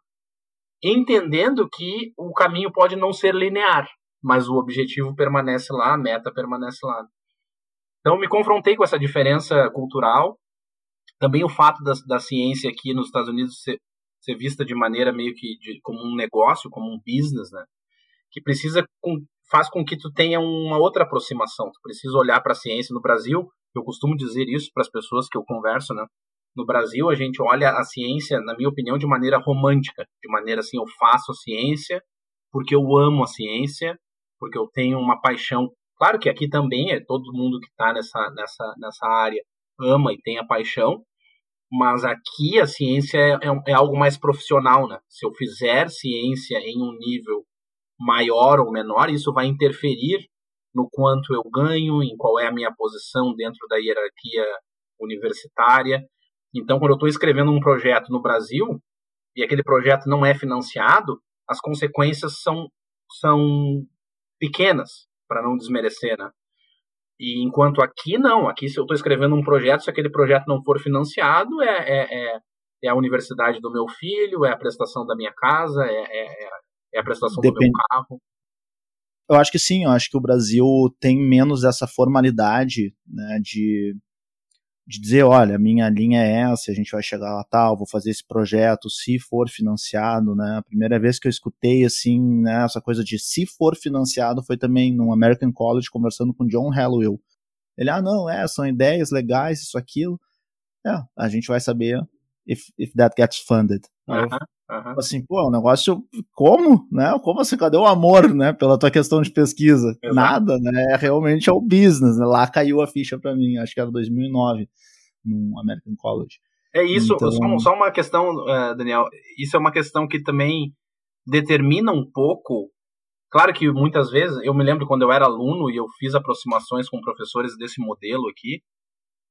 entendendo que o caminho pode não ser linear, mas o objetivo permanece lá, a meta permanece lá. Então, me confrontei com essa diferença cultural. Também o fato da, da ciência aqui nos Estados Unidos ser, ser vista de maneira meio que de, como um negócio, como um business, né? Que precisa com, faz com que tu tenha uma outra aproximação. Tu precisa olhar para a ciência no Brasil. Eu costumo dizer isso para as pessoas que eu converso, né? No Brasil, a gente olha a ciência, na minha opinião, de maneira romântica, de maneira assim, eu faço a ciência porque eu amo a ciência, porque eu tenho uma paixão Claro que aqui também é todo mundo que está nessa, nessa, nessa área ama e tem a paixão, mas aqui a ciência é, é, é, algo mais profissional, né? Se eu fizer ciência em um nível maior ou menor, isso vai interferir no quanto eu ganho, em qual é a minha posição dentro da hierarquia universitária. Então, quando eu estou escrevendo um projeto no Brasil e aquele projeto não é financiado, as consequências são, são pequenas, para não desmerecer, né? E enquanto aqui não, aqui se eu estou escrevendo um projeto, se aquele projeto não for financiado, é, é, é, é, a universidade do meu filho, é a prestação da minha casa, é, é, é a prestação Depende. do meu carro. Eu acho que sim, eu acho que o Brasil tem menos essa formalidade né, de de dizer, olha, minha linha é essa, a gente vai chegar lá tal, vou fazer esse projeto, se for financiado, né? A primeira vez que eu escutei assim, né, essa coisa de se for financiado foi também no American College conversando com John Hallowell. Ele, ah, não, é, são ideias legais, isso, aquilo. É, a gente vai saber if, if that gets funded. Uh -huh, uh -huh. Assim, pô, o é negócio, como, né? Como assim, cadê o amor, né, pela tua questão de pesquisa? Exato. Nada, né? É, realmente é o business, né? Lá caiu a ficha para mim, acho que era 2009, no American College. É isso, então... só, só uma questão, uh, Daniel, isso é uma questão que também determina um pouco Claro que muitas vezes, eu me lembro quando eu era aluno e eu fiz aproximações com professores desse modelo aqui,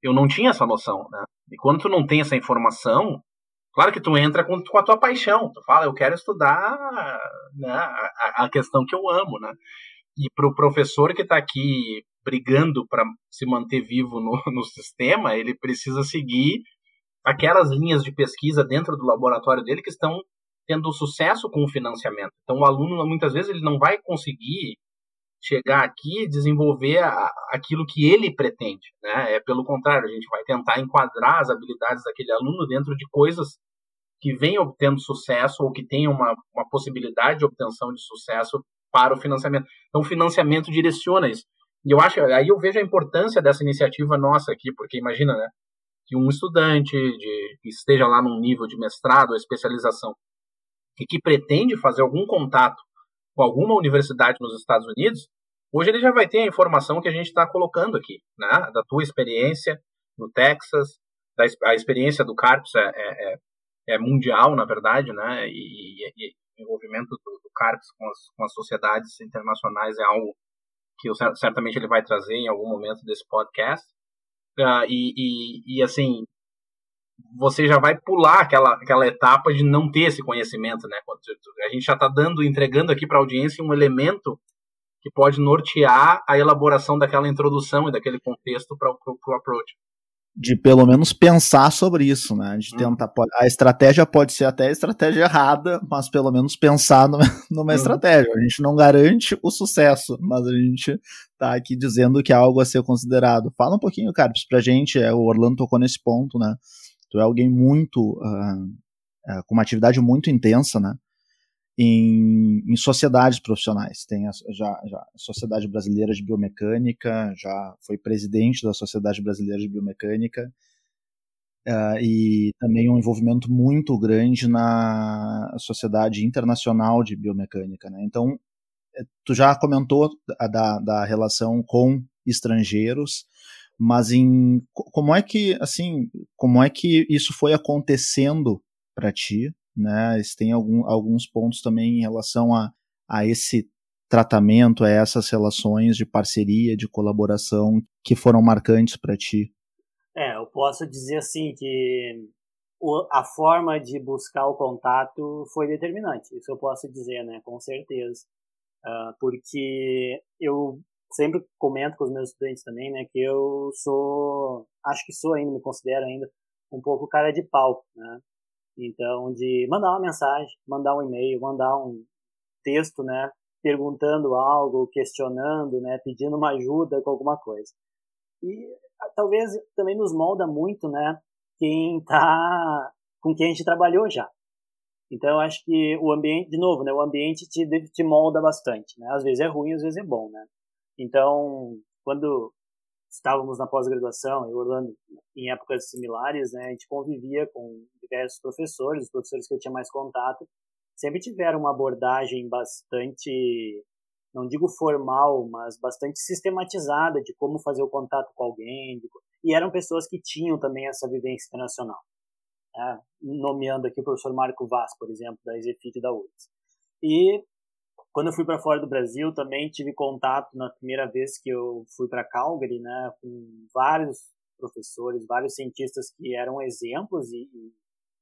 eu não tinha essa noção, né? E quando tu não tem essa informação, claro que tu entra com, com a tua paixão, tu fala, eu quero estudar né, a, a questão que eu amo, né? E para o professor que está aqui brigando para se manter vivo no, <laughs> no sistema, ele precisa seguir aquelas linhas de pesquisa dentro do laboratório dele que estão tendo sucesso com o financiamento. Então, o aluno, muitas vezes, ele não vai conseguir chegar aqui e desenvolver a, aquilo que ele pretende. Né? É pelo contrário, a gente vai tentar enquadrar as habilidades daquele aluno dentro de coisas que vem obtendo sucesso ou que tenham uma, uma possibilidade de obtenção de sucesso para o financiamento. Então, o financiamento direciona isso. E eu acho, aí eu vejo a importância dessa iniciativa nossa aqui, porque imagina, né, que um estudante de, que esteja lá num nível de mestrado ou especialização e que pretende fazer algum contato com alguma universidade nos Estados Unidos, hoje ele já vai ter a informação que a gente está colocando aqui, né? Da tua experiência no Texas, da, a experiência do Carps é, é, é, é mundial, na verdade, né? E, e, e o envolvimento do, do Carps com as, com as sociedades internacionais é algo que eu, certamente ele vai trazer em algum momento desse podcast. Uh, e, e, e, assim, você já vai pular aquela, aquela etapa de não ter esse conhecimento, né? A gente já está dando, entregando aqui para a audiência um elemento que pode nortear a elaboração daquela introdução e daquele contexto para o approach. De pelo menos pensar sobre isso, né? De hum. tentar. A estratégia pode ser até a estratégia errada, mas pelo menos pensar numa, <laughs> numa hum. estratégia. A gente não garante o sucesso, mas a gente está aqui dizendo que é algo a ser considerado. Fala um pouquinho, Carlos, pra gente. É, o Orlando tocou nesse ponto, né? Tu é alguém muito. Uh, uh, com uma atividade muito intensa, né? Em, em sociedades profissionais. Tem a, já, já a Sociedade Brasileira de Biomecânica, já foi presidente da Sociedade Brasileira de Biomecânica, uh, e também um envolvimento muito grande na Sociedade Internacional de Biomecânica. Né? Então, eh, tu já comentou da, da relação com estrangeiros, mas em como é que assim como é que isso foi acontecendo para ti né? Tem algum, alguns pontos também em relação a, a esse tratamento a essas relações de parceria de colaboração que foram marcantes para ti. É eu posso dizer assim que a forma de buscar o contato foi determinante isso eu posso dizer né? Com certeza. Uh, porque eu sempre comento com os meus estudantes também, né, que eu sou, acho que sou ainda, me considero ainda um pouco cara de pau, né? Então, de mandar uma mensagem, mandar um e-mail, mandar um texto, né, perguntando algo, questionando, né, pedindo uma ajuda com alguma coisa. E talvez também nos molda muito, né, quem tá com quem a gente trabalhou já. Então, eu acho que o ambiente, de novo, né, o ambiente te, te molda bastante, né? Às vezes é ruim, às vezes é bom, né? Então, quando estávamos na pós-graduação, eu Orlando, em épocas similares, né, a gente convivia com diversos professores, os professores que eu tinha mais contato, sempre tiveram uma abordagem bastante, não digo formal, mas bastante sistematizada de como fazer o contato com alguém, de, e eram pessoas que tinham também essa vivência internacional. Né, nomeando aqui o professor Marco Vaz, por exemplo, da Exefit da URGS. E quando eu fui para fora do Brasil, também tive contato na primeira vez que eu fui para Calgary, né, com vários professores, vários cientistas que eram exemplos e, e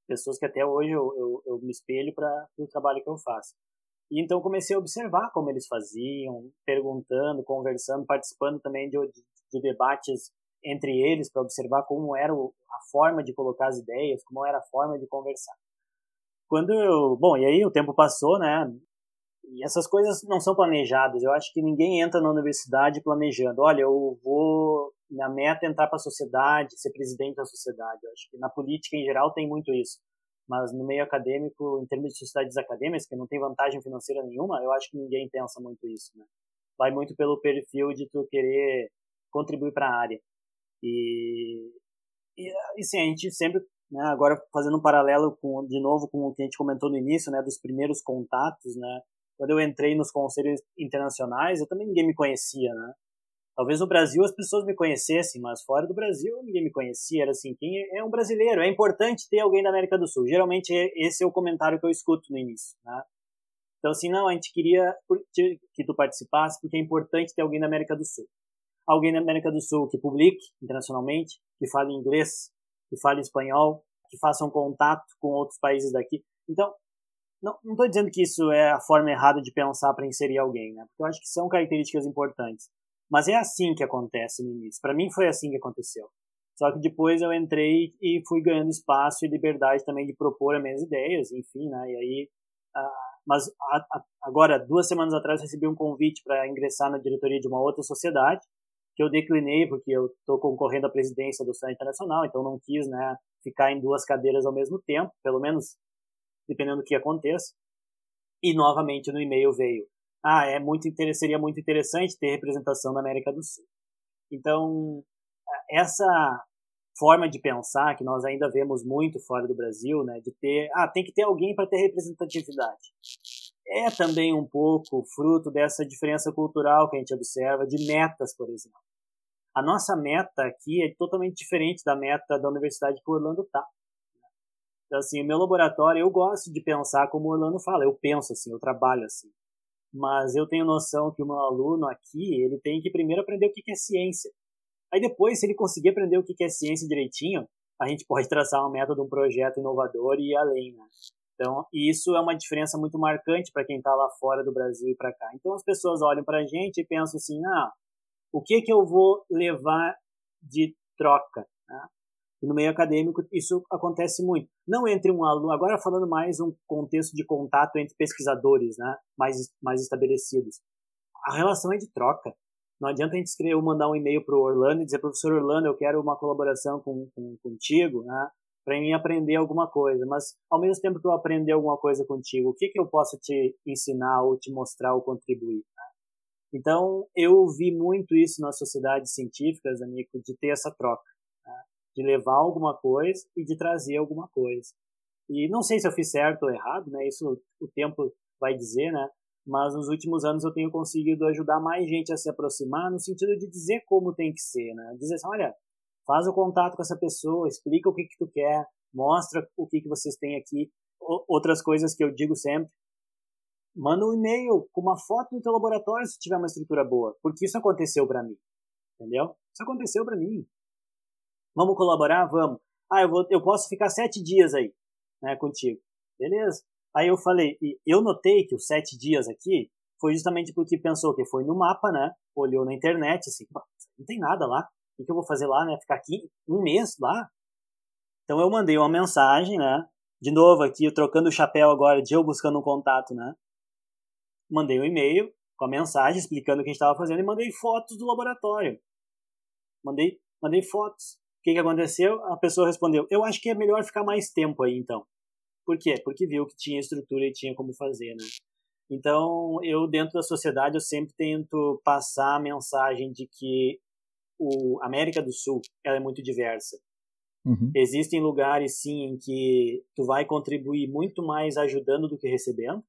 pessoas que até hoje eu, eu, eu me espelho para o trabalho que eu faço. E então comecei a observar como eles faziam, perguntando, conversando, participando também de, de, de debates entre eles para observar como era o, a forma de colocar as ideias, como era a forma de conversar. Quando eu, bom, e aí o tempo passou, né? E essas coisas não são planejadas. Eu acho que ninguém entra na universidade planejando. Olha, eu vou. Minha meta é entrar para a sociedade, ser presidente da sociedade. Eu acho que na política em geral tem muito isso. Mas no meio acadêmico, em termos de sociedades acadêmicas, que não tem vantagem financeira nenhuma, eu acho que ninguém pensa muito isso. Né? Vai muito pelo perfil de tu querer contribuir para a área. E, e, e sim, a gente sempre né, agora fazendo um paralelo com, de novo com o que a gente comentou no início, né, dos primeiros contatos, né, quando eu entrei nos conselhos internacionais, eu também ninguém me conhecia, né? Talvez no Brasil as pessoas me conhecessem, mas fora do Brasil ninguém me conhecia. Era assim, quem é um brasileiro? É importante ter alguém da América do Sul. Geralmente esse é o comentário que eu escuto no início, né? Então assim, não, a gente queria que tu participasse porque é importante ter alguém da América do Sul. Alguém da América do Sul que publique internacionalmente, que fale inglês, que fale espanhol, que faça um contato com outros países daqui. Então, não estou dizendo que isso é a forma errada de pensar para inserir alguém, né? Porque eu acho que são características importantes. Mas é assim que acontece no início. Para mim foi assim que aconteceu. Só que depois eu entrei e fui ganhando espaço e liberdade também de propor as minhas ideias, enfim, né? E aí, uh, mas a, a, agora duas semanas atrás recebi um convite para ingressar na diretoria de uma outra sociedade que eu declinei porque eu estou concorrendo à presidência do Sonho Internacional, então não quis, né, ficar em duas cadeiras ao mesmo tempo, pelo menos dependendo do que aconteça. E novamente no e-mail veio: ah, é muito seria muito interessante ter representação da América do Sul. Então, essa forma de pensar que nós ainda vemos muito fora do Brasil, né, de ter, ah, tem que ter alguém para ter representatividade. É também um pouco fruto dessa diferença cultural que a gente observa de metas, por exemplo. A nossa meta aqui é totalmente diferente da meta da universidade que o Orlando está. Então, assim, meu laboratório, eu gosto de pensar como o Orlando fala, eu penso assim, eu trabalho assim. Mas eu tenho noção que o meu aluno aqui, ele tem que primeiro aprender o que é ciência. Aí depois, se ele conseguir aprender o que é ciência direitinho, a gente <laughs> pode traçar uma meta de um projeto inovador e ir além, né? Então, isso é uma diferença muito marcante para quem está lá fora do Brasil e para cá. Então, as pessoas olham para a gente e pensam assim, ah, o que que eu vou levar de troca? Né? E no meio acadêmico isso acontece muito. Não entre um aluno, agora falando mais um contexto de contato entre pesquisadores, né, mais, mais estabelecidos. A relação é de troca. Não adianta a gente escrever, mandar um e-mail para o Orlando e dizer, professor Orlando, eu quero uma colaboração com, com contigo, né, para mim aprender alguma coisa. Mas ao mesmo tempo que eu aprender alguma coisa contigo, o que que eu posso te ensinar ou te mostrar ou contribuir? Né? Então eu vi muito isso nas sociedades científicas, amigo, de ter essa troca de levar alguma coisa e de trazer alguma coisa. E não sei se eu fiz certo ou errado, né? Isso o tempo vai dizer, né? Mas nos últimos anos eu tenho conseguido ajudar mais gente a se aproximar no sentido de dizer como tem que ser, né? Dizer assim, olha, faz o contato com essa pessoa, explica o que que tu quer, mostra o que que vocês têm aqui. Outras coisas que eu digo sempre, manda um e-mail com uma foto do teu laboratório se tiver uma estrutura boa, porque isso aconteceu para mim, entendeu? Isso aconteceu para mim. Vamos colaborar? Vamos. Ah, eu, vou, eu posso ficar sete dias aí, né, contigo. Beleza. Aí eu falei, e eu notei que os sete dias aqui foi justamente porque pensou que foi no mapa, né? Olhou na internet, assim, não tem nada lá. O que eu vou fazer lá, né? Ficar aqui um mês lá? Então eu mandei uma mensagem, né? De novo aqui, trocando o chapéu agora de eu buscando um contato, né? Mandei um e-mail com a mensagem explicando o que a gente estava fazendo e mandei fotos do laboratório. Mandei, mandei fotos que, que aconteceu? A pessoa respondeu: Eu acho que é melhor ficar mais tempo aí então. Por quê? Porque viu que tinha estrutura e tinha como fazer, né? Então, eu dentro da sociedade eu sempre tento passar a mensagem de que o América do Sul ela é muito diversa. Uhum. Existem lugares sim em que tu vai contribuir muito mais ajudando do que recebendo,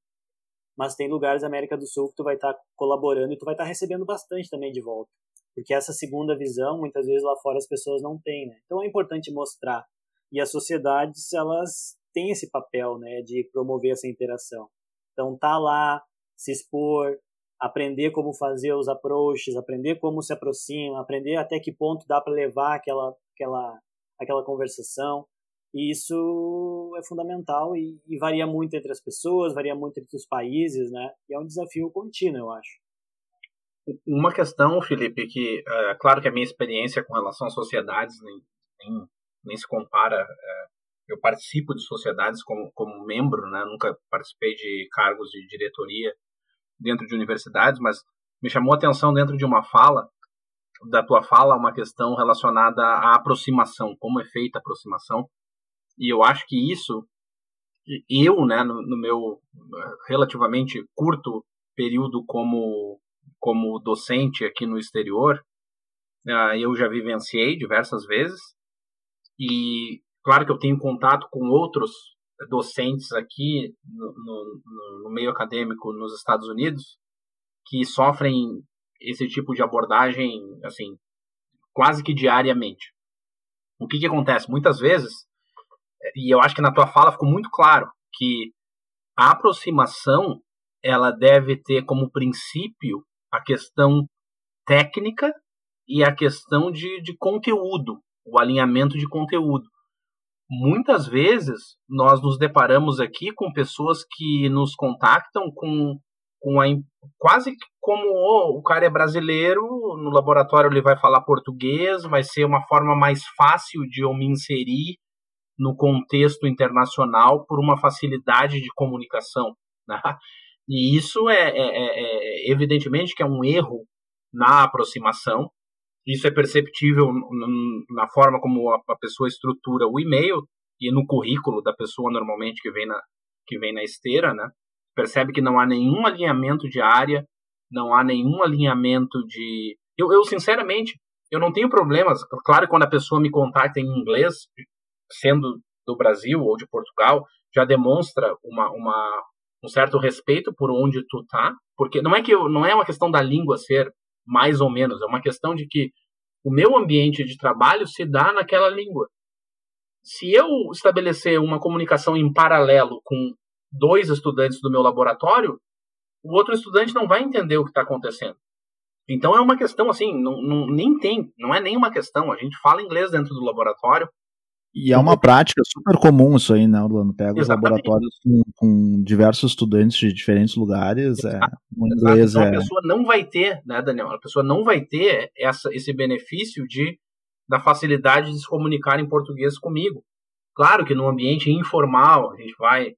mas tem lugares da América do Sul que tu vai estar tá colaborando e tu vai estar tá recebendo bastante também de volta porque essa segunda visão muitas vezes lá fora as pessoas não têm, né? Então é importante mostrar e as sociedades elas têm esse papel, né, de promover essa interação. Então tá lá, se expor, aprender como fazer os approaches, aprender como se aproxima, aprender até que ponto dá para levar aquela aquela, aquela conversação. E isso é fundamental e, e, varia muito entre as pessoas, varia muito entre os países, né? E é um desafio contínuo, eu acho. Uma questão, Felipe, que é claro que a minha experiência com relação às sociedades nem, nem, nem se compara. É, eu participo de sociedades como, como membro, né? Nunca participei de cargos de diretoria dentro de universidades, mas me chamou a atenção dentro de uma fala da tua fala uma questão relacionada à aproximação, como é feita a aproximação e eu acho que isso, eu, né, no, no meu relativamente curto período como, como docente aqui no exterior, uh, eu já vivenciei diversas vezes. E claro que eu tenho contato com outros docentes aqui no, no, no, meio acadêmico nos Estados Unidos que sofrem esse tipo de abordagem assim quase que diariamente. O que, que acontece? Muitas vezes e eu acho que na tua fala ficou muito claro que a aproximação ela deve ter como princípio a questão técnica e a questão de, de conteúdo, o alinhamento de conteúdo. Muitas vezes nós nos deparamos aqui com pessoas que nos contactam com, com a, quase como oh, o cara é brasileiro, no laboratório ele vai falar português, vai ser uma forma mais fácil de eu me inserir no contexto internacional por uma facilidade de comunicação. Né? E isso é, é, é, é, evidentemente que é um erro na aproximação. Isso é perceptível na forma como a, pessoa estrutura o e-mail e no currículo da pessoa normalmente que vem na, que vem na esteira, né? Percebe que não há nenhum alinhamento de área, não há nenhum alinhamento de. Eu, eu sinceramente, eu não tenho problemas. Claro, quando a pessoa me contacta em inglês, sendo do Brasil ou de Portugal, já demonstra uma, uma, um certo respeito por onde tu tá, porque não é que eu, não é uma questão da língua ser mais ou menos, é uma questão de que o meu ambiente de trabalho se dá naquela língua. Se eu estabelecer uma comunicação em paralelo com dois estudantes do meu laboratório, o outro estudante não vai entender o que está acontecendo. Então é uma questão assim, não, não, nem tem, não é nenhuma questão. A gente fala inglês dentro do laboratório, e é uma prática super comum isso aí, né, Orlando? Pega os laboratórios com, com, diversos estudantes de diferentes lugares. É, o inglês então, é... A pessoa não vai ter, né, Daniel? A pessoa não vai ter essa, esse benefício de, da facilidade de se comunicar em português comigo. Claro que no ambiente informal, a gente vai,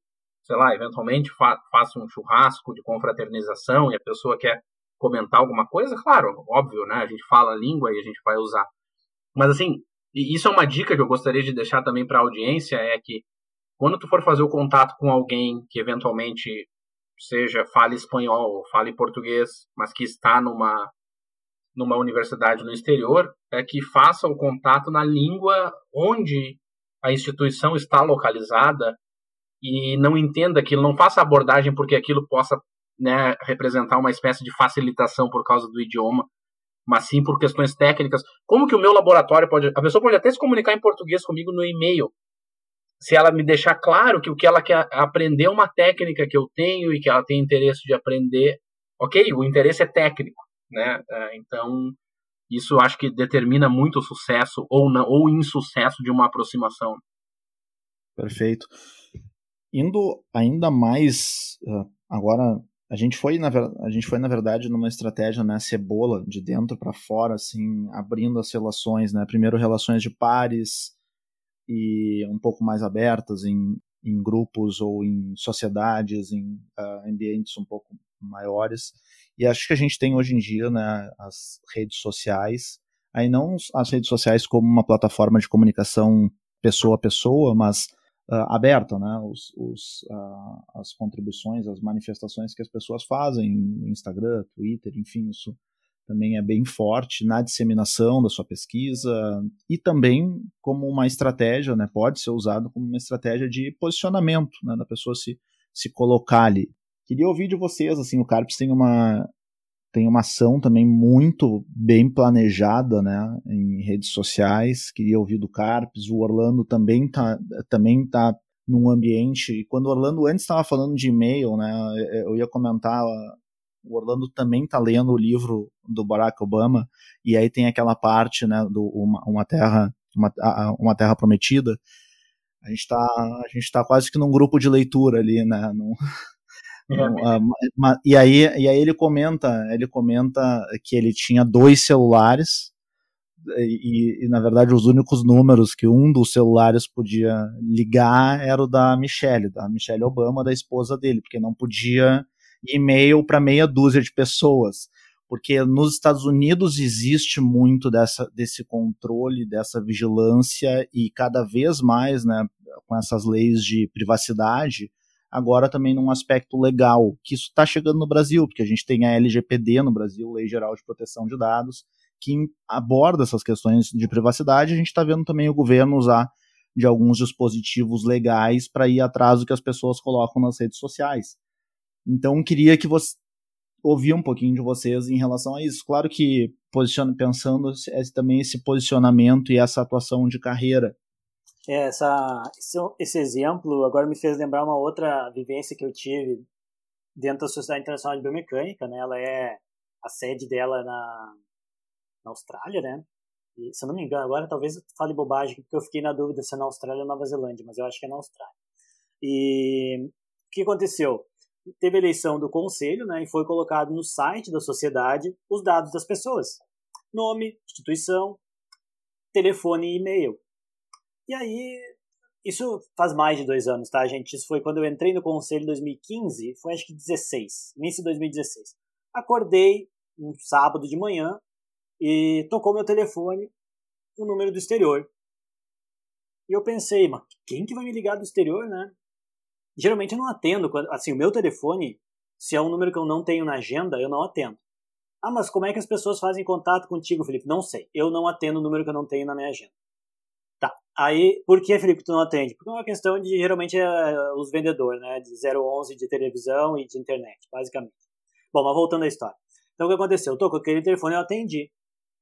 sei lá, eventualmente fa faça um churrasco de confraternização e a pessoa quer comentar alguma coisa, claro, óbvio, né? A gente fala a língua e a gente vai usar. Mas assim, e isso é uma dica que eu gostaria de deixar também para a audiência, é que quando tu for fazer o contato com alguém que eventualmente seja fale espanhol fale português, mas que está numa numa universidade no exterior, é que faça o contato na língua onde a instituição está localizada e não entenda aquilo, não faça abordagem porque aquilo possa né, representar uma espécie de facilitação por causa do idioma, mas sim por questões técnicas. Como que o meu laboratório pode. A pessoa pode até se comunicar em português comigo no e-mail. Se ela me deixar claro que o que ela quer aprender é uma técnica que eu tenho e que ela tem interesse de aprender, ok, o interesse é técnico, né? É, então, isso acho que determina muito o sucesso ou ou insucesso de uma aproximação. Perfeito. Indo ainda mais ah, agora a gente foi na a gente foi na verdade numa estratégia né cebola de dentro para fora assim abrindo as relações né. Primeiro relações de pares e um pouco mais abertas em, em grupos ou em sociedades em uh, ambientes um pouco maiores. E acho que a gente tem hoje em dia né as redes sociais. Aí não as redes sociais como uma plataforma de comunicação pessoa a pessoa mas uh, aberta, né? Os, os, uh, as contribuições, as manifestações que as pessoas fazem no Instagram, Twitter, enfim, isso também é bem forte na disseminação da sua pesquisa e também como uma estratégia, né? Pode ser usado como uma estratégia de posicionamento, né? Da pessoa se, se colocar ali. Queria ouvir de vocês, assim, o Carpes tem uma tem uma ação também muito bem planejada né, em redes sociais. Queria ouvir do Carpes. O Orlando também está também tá num ambiente. Quando o Orlando antes estava falando de e-mail, né, eu ia comentar. O Orlando também está lendo o livro do Barack Obama, e aí tem aquela parte né, do Uma, uma Terra uma, uma terra prometida. A gente está tá quase que num grupo de leitura ali, né? Num, <laughs> uh, e aí e aí ele comenta ele comenta que ele tinha dois celulares e, e, na verdade os únicos números que um dos celulares podia ligar era o da Michelle, da Michelle Obama, da esposa dele, porque não podia e-mail para meia dúzia de pessoas. Porque nos Estados Unidos existe muito dessa, desse controle, dessa vigilância, e cada vez mais, né, com essas leis de privacidade, agora também num aspecto legal, que isso está chegando no Brasil, porque a gente tem a LGPD no Brasil, Lei Geral de Proteção de Dados, que aborda essas questões de privacidade. A gente está vendo também o governo usar de alguns dispositivos legais para ir atrás do que as pessoas colocam nas redes sociais. Então, queria que você ouvir um pouquinho de vocês em relação a isso. Claro que posiciona, pensando também esse posicionamento e essa atuação de carreira. Essa, esse exemplo agora me fez lembrar uma outra vivência que eu tive dentro da Sociedade Internacional de Biomecânica, né? Ela é a sede dela na, na Austrália, né? E, se eu não me engano, agora talvez eu fale bobagem, porque eu fiquei na dúvida se é na Austrália ou Nova Zelândia, mas eu acho que é na Austrália. E o que aconteceu? Teve eleição do conselho, né, e foi colocado no site da sociedade os dados das pessoas: nome, instituição, telefone e e-mail. E aí, isso faz mais de dois anos, tá, gente? Isso foi quando eu entrei no conselho em 2015, foi acho que 16, início de 2016. Acordei um sábado de manhã, e tocou meu telefone, o um número do exterior. E eu pensei, mas quem que vai me ligar do exterior, né? Geralmente eu não atendo, assim, o meu telefone, se é um número que eu não tenho na agenda, eu não atendo. Ah, mas como é que as pessoas fazem contato contigo, Felipe? Não sei. Eu não atendo o número que eu não tenho na minha agenda. Aí, por que, Felipe, tu não atende? Porque é uma questão de, geralmente, é os vendedores, né? De 011 de televisão e de internet, basicamente. Bom, mas voltando à história. Então, o que aconteceu? Eu tô com aquele telefone, eu atendi.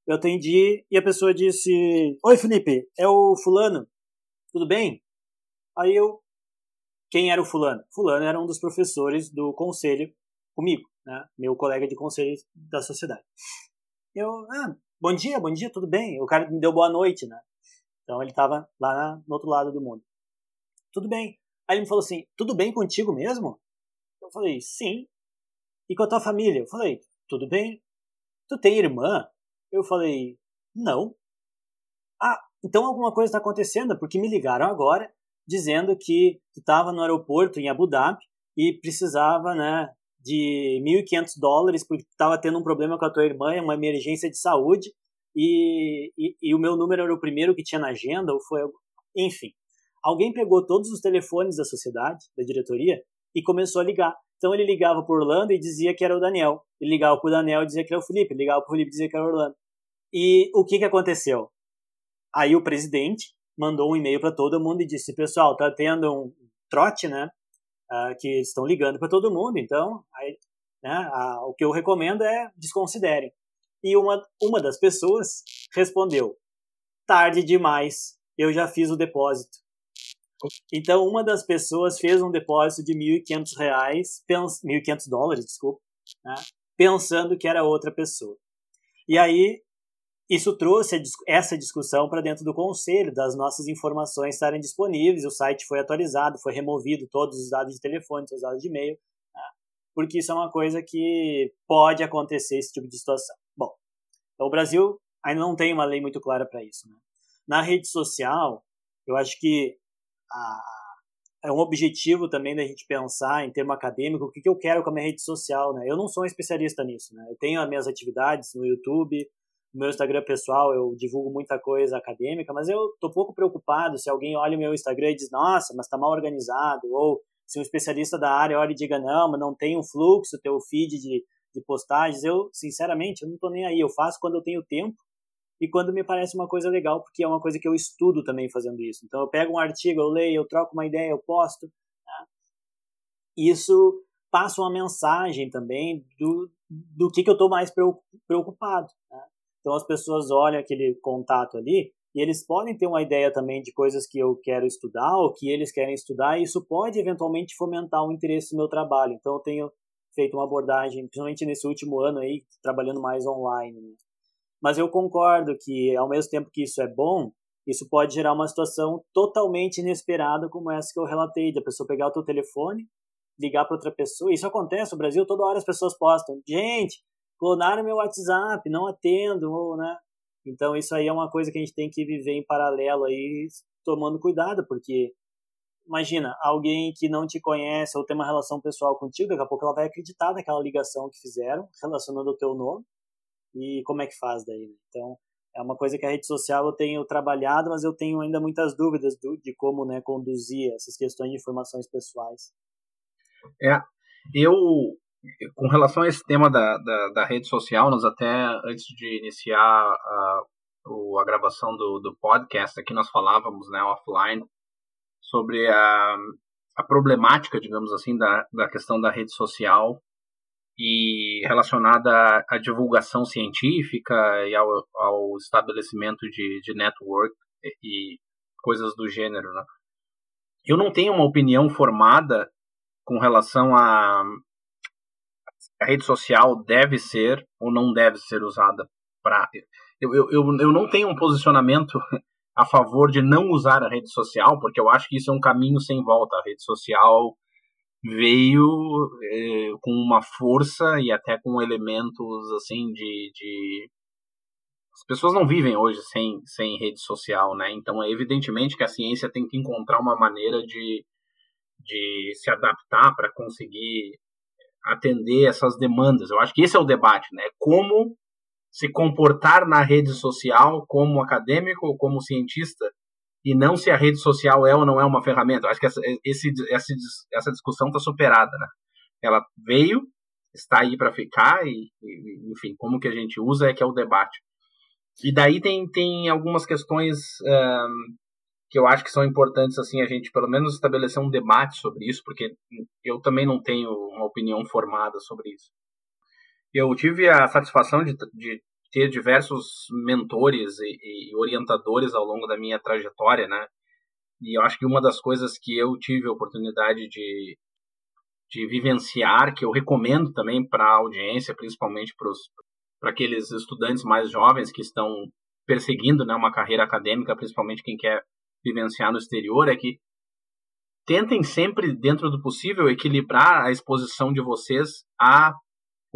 Eu atendi e a pessoa disse: Oi, Felipe, é o Fulano, tudo bem? Aí eu. Quem era o Fulano? Fulano era um dos professores do conselho comigo, né? Meu colega de conselho da sociedade. Eu, ah, bom dia, bom dia, tudo bem? O cara me deu boa noite, né? Então ele estava lá no outro lado do mundo. Tudo bem. Aí ele me falou assim: Tudo bem contigo mesmo? Eu falei: Sim. E com a tua família? Eu falei: Tudo bem. Tu tem irmã? Eu falei, não. Ah, então alguma coisa está acontecendo, porque me ligaram agora dizendo que tu estava no aeroporto em Abu Dhabi e precisava, né, de 1.500 dólares porque estava tendo um problema com a tua irmã, uma emergência de saúde e, e, e, o meu número era o primeiro que tinha na agenda, ou foi, enfim. Alguém pegou todos os telefones da sociedade, da diretoria, e começou a ligar. Então ele ligava para Orlando e dizia que era o Daniel. Ele ligava para o Daniel e dizia que era o Felipe. Ele ligava para o Felipe e dizia que era o Orlando. E o que, que aconteceu? Aí o presidente mandou um e-mail para todo mundo e disse: pessoal, tá tendo um trote, né? Uh, que estão ligando para todo mundo, então aí, né, o que eu recomendo é desconsiderem. E uma, uma das pessoas respondeu: tarde demais, eu já fiz o depósito. Então, uma das pessoas fez um depósito de 1.500 reais, 1.500 dólares, desculpa, né, pensando que era outra pessoa. E aí, isso trouxe essa discussão para dentro do conselho, das nossas informações estarem disponíveis, o site foi atualizado, foi removido todos os dados de telefone, todos os dados de e-mail, né? porque isso é uma coisa que pode acontecer, esse tipo de situação. Então o Brasil ainda não tem uma lei muito clara para isso. Né? Na rede social, eu acho que a, é um objetivo também da gente pensar em termo acadêmico, o que, que eu quero com a minha rede social, né? Eu não sou um especialista nisso, né? Eu tenho as minhas atividades no YouTube, no meu Instagram pessoal eu divulgo muita coisa acadêmica, mas eu tô pouco preocupado se alguém olha o meu Instagram e diz, nossa, mas tá mal organizado, ou se um especialista da área olha e diga, não, mas não tem um fluxo, teu feed de, de postagens, eu, sinceramente, eu não tô nem aí, eu faço quando eu tenho tempo e quando me parece uma coisa legal, porque é uma coisa que eu estudo também fazendo isso. Então eu pego um artigo, eu leio, eu troco uma ideia, eu posto. Né? Isso passa uma mensagem também do, do que, que eu estou mais preocupado. Né? Então as pessoas olham aquele contato ali e eles podem ter uma ideia também de coisas que eu quero estudar ou que eles querem estudar, e isso pode eventualmente fomentar o interesse no meu trabalho. Então eu tenho feito uma abordagem, principalmente nesse último ano aí, trabalhando mais online. Né? Mas eu concordo que, ao mesmo tempo que isso é bom, isso pode gerar uma situação totalmente inesperada como essa que eu relatei, da pessoa pegar o teu telefone, ligar para outra pessoa. Isso acontece no Brasil, toda hora as pessoas postam, gente, clonaram meu WhatsApp, não atendo, ou, né? Então isso aí é uma coisa que a gente tem que viver em paralelo aí, tomando cuidado, porque imagina, alguém que não te conhece ou tem uma relação pessoal contigo, daqui a pouco ela vai acreditar naquela ligação que fizeram, relacionando o teu nome, e como é que faz daí, né? Então, é uma coisa que a rede social eu tenho trabalhado, mas eu tenho ainda muitas dúvidas do, de como né, conduzir essas questões de informações pessoais. É, eu, com relação a esse tema da, da, da rede social, nós até, antes de iniciar a, a gravação do, do podcast, aqui nós falávamos, né, offline, sobre a, a problemática, digamos assim, da, da questão da rede social e relacionada à divulgação científica e ao, ao estabelecimento de, de network e, coisas do gênero. Né? Eu não tenho uma opinião formada com relação a a rede social deve ser ou não deve ser usada para. Eu, eu, eu, eu não tenho um posicionamento a favor de não usar a rede social, porque eu acho que isso é um caminho sem volta. A rede social veio é, com uma força e até com elementos assim de, de, as pessoas não vivem hoje sem, sem rede social, né? Então é evidentemente que a ciência tem que encontrar uma maneira de, de se adaptar para conseguir atender essas demandas. Eu acho que esse é o debate, né? Como se comportar na rede social como acadêmico ou como cientista e não se a rede social é ou não é uma ferramenta. Acho que essa, esse, essa, essa discussão está superada, né? Ela veio, está aí para ficar e, e, enfim, como que a gente usa é que é o debate. E daí tem, tem algumas questões que eu acho que são importantes, assim, a gente pelo menos estabelecer um debate sobre isso, porque eu também não tenho uma opinião formada sobre isso. Eu tive a satisfação de, de ter diversos mentores e, e, orientadores ao longo da minha trajetória, né? E eu acho que uma das coisas que eu tive a oportunidade de, de vivenciar, que eu recomendo também para a audiência, principalmente para aqueles estudantes mais jovens que estão perseguindo né, uma carreira acadêmica, principalmente quem quer vivenciar no exterior, é que tentem sempre, dentro do possível, equilibrar a exposição de vocês a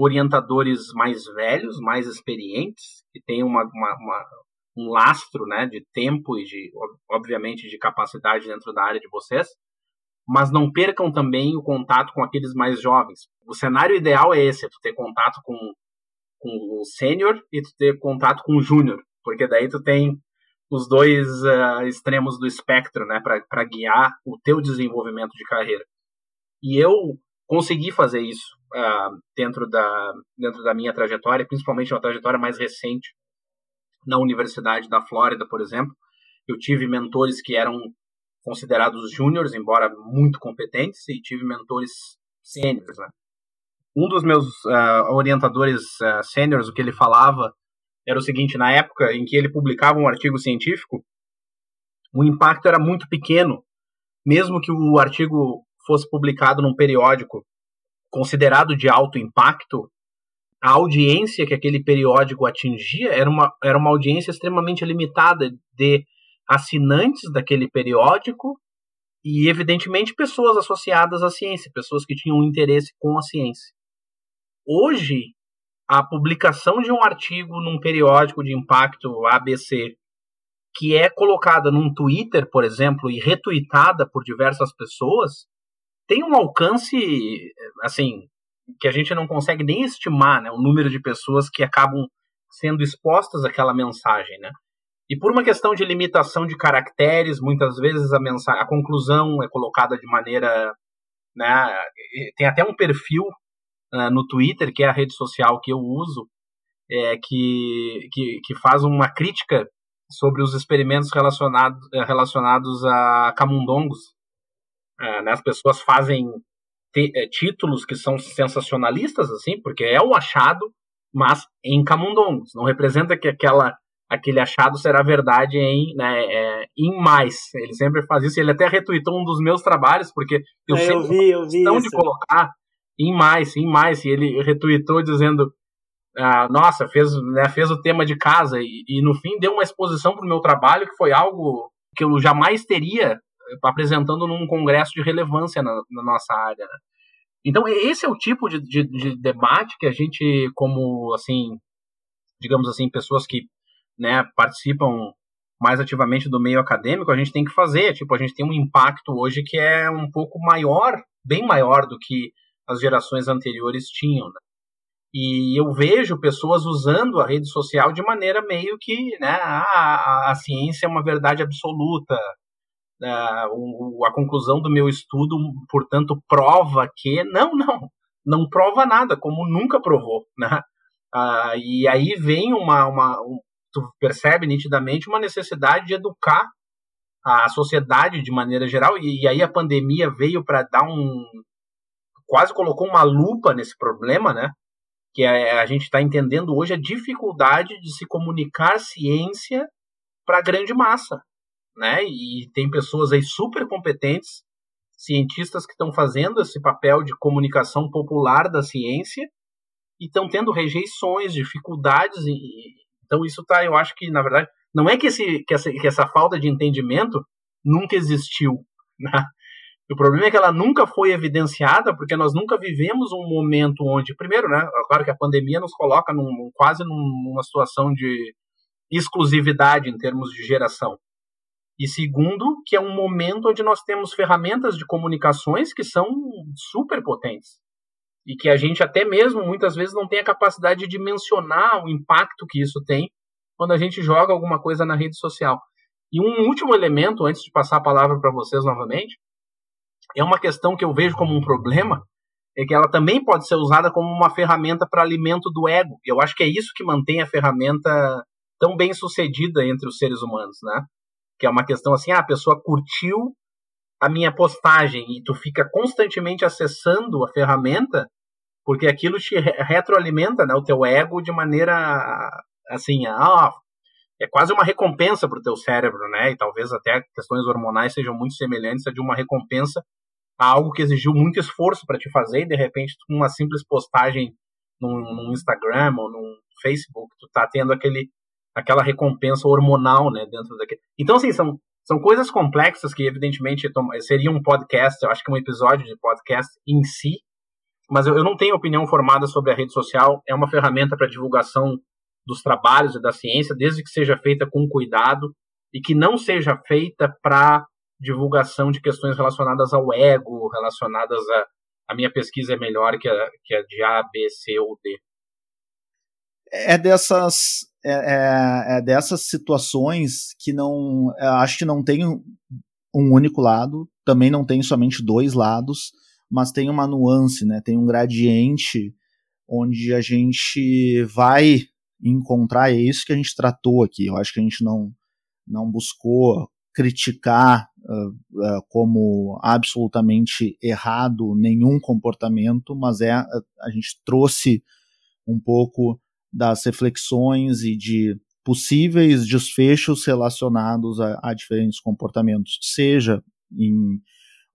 orientadores mais velhos, mais experientes, que têm uma, uma, uma, um lastro né, de tempo e, de, obviamente, de capacidade dentro da área de vocês, mas não percam também o contato com aqueles mais jovens. O cenário ideal é esse, é tu ter contato com, com o sênior e tu ter contato com o júnior, porque daí tu tem os dois uh, extremos do espectro, né, para guiar o teu desenvolvimento de carreira. E eu consegui fazer isso uh, dentro, da, dentro da minha trajetória, principalmente uma trajetória mais recente na Universidade da Flórida, por exemplo. Eu tive mentores que eram considerados júniores, embora muito competentes, e tive mentores sêniores. Né? Um dos meus uh, orientadores uh, sêniores, o que ele falava era o seguinte: na época em que ele publicava um artigo científico, o impacto era muito pequeno, mesmo que o artigo fosse publicado num periódico considerado de alto impacto, a audiência que aquele periódico atingia era uma, era uma audiência extremamente limitada de assinantes daquele periódico e, evidentemente, pessoas associadas à ciência, pessoas que tinham interesse com a ciência. Hoje, a publicação de um artigo num periódico de impacto ABC, que é colocada num Twitter, por exemplo, e retweetada por diversas pessoas, tem um alcance, assim, que a gente não consegue nem estimar, né? O número de pessoas que acabam sendo expostas àquela mensagem, né? E por uma questão de limitação de caracteres, muitas vezes a, mensagem, a conclusão é colocada de maneira. Né, tem até um perfil uh, no Twitter, que é a rede social que eu uso, é, que, que, que faz uma crítica sobre os experimentos relacionados, relacionados a camundongos, é, né, as pessoas fazem é, títulos que são sensacionalistas, assim, porque é um achado, mas em camundongos. Não representa que aquela, aquele achado será verdade em, né, é, em mais. Ele sempre faz isso. Ele até retweetou um dos meus trabalhos, porque eu, é, eu vi, eu vi de colocar em mais, em mais. E ele retweetou dizendo ah, nossa, fez, né, fez o tema de casa e, e no fim deu uma exposição para o meu trabalho que foi algo que eu jamais teria apresentando num congresso de relevância na, na nossa área. Né? Então esse é o tipo de, de, de, debate que a gente, como assim, digamos assim, pessoas que né, participam mais ativamente do meio acadêmico, a gente tem que fazer. Tipo, a gente tem um impacto hoje que é um pouco maior, bem maior do que as gerações anteriores tinham. Né? E eu vejo pessoas usando a rede social de maneira meio que, né, a, a, a ciência é uma verdade absoluta. O, a conclusão do meu estudo, portanto, prova que. Não, não. Não prova nada, como nunca provou. Né? Uh, e aí vem uma. uma um, tu percebe nitidamente uma necessidade de educar a sociedade de maneira geral. E, e aí a pandemia veio para dar um. quase colocou uma lupa nesse problema, né? que a, a gente está entendendo hoje a dificuldade de se comunicar ciência para a grande massa, né? E tem pessoas aí super competentes, cientistas que estão fazendo esse papel de comunicação popular da ciência e estão tendo rejeições, dificuldades. E, então isso tá, eu acho que na verdade não é que, esse, que, essa, que essa falta de entendimento nunca existiu, <laughs> né? O problema é que ela nunca foi evidenciada, porque nós nunca vivemos um momento onde, primeiro, né, claro que a pandemia nos coloca num, quase numa situação de exclusividade em termos de geração. E segundo, que é um momento onde nós temos ferramentas de comunicações que são super potentes. E que a gente até mesmo muitas vezes não tem a capacidade de dimensionar o impacto que isso tem quando a gente joga alguma coisa na rede social. E um último elemento, antes de passar a palavra para vocês novamente, é uma questão que eu vejo como um problema, é que ela também pode ser usada como uma ferramenta para alimento do ego. Eu acho que é isso que mantém a ferramenta tão bem sucedida entre os seres humanos, né? Que é uma questão assim, ah, a pessoa curtiu a minha postagem e tu fica constantemente acessando a ferramenta porque aquilo te retroalimenta, né, o teu ego de maneira assim, ah, é quase uma recompensa para o teu cérebro, né? E talvez até questões hormonais sejam muito semelhantes a de uma recompensa a algo que exigiu muito esforço para te fazer e de repente com uma simples postagem num, Instagram ou num Facebook, tu tá tendo aquele aquela recompensa hormonal, né, dentro daquele. Então assim, são são coisas complexas que evidentemente seria um podcast, eu acho que um episódio de podcast em si, mas eu, eu não tenho opinião formada sobre a rede social, é uma ferramenta para divulgação dos trabalhos e da ciência, desde que seja feita com cuidado e que não seja feita para divulgação de questões relacionadas ao ego, relacionadas a a minha pesquisa é melhor que a, que a de A, B, C ou D. É dessas é, é, é dessas situações que não é, acho que não tem um único lado, também não tem somente dois lados, mas tem uma nuance, né? Tem um gradiente onde a gente vai encontrar, é isso que a gente tratou aqui. Eu acho que a gente não, não buscou criticar uh, uh, como absolutamente errado nenhum comportamento, mas é a, a gente trouxe um pouco das reflexões e de possíveis desfechos relacionados a, a diferentes comportamentos, seja em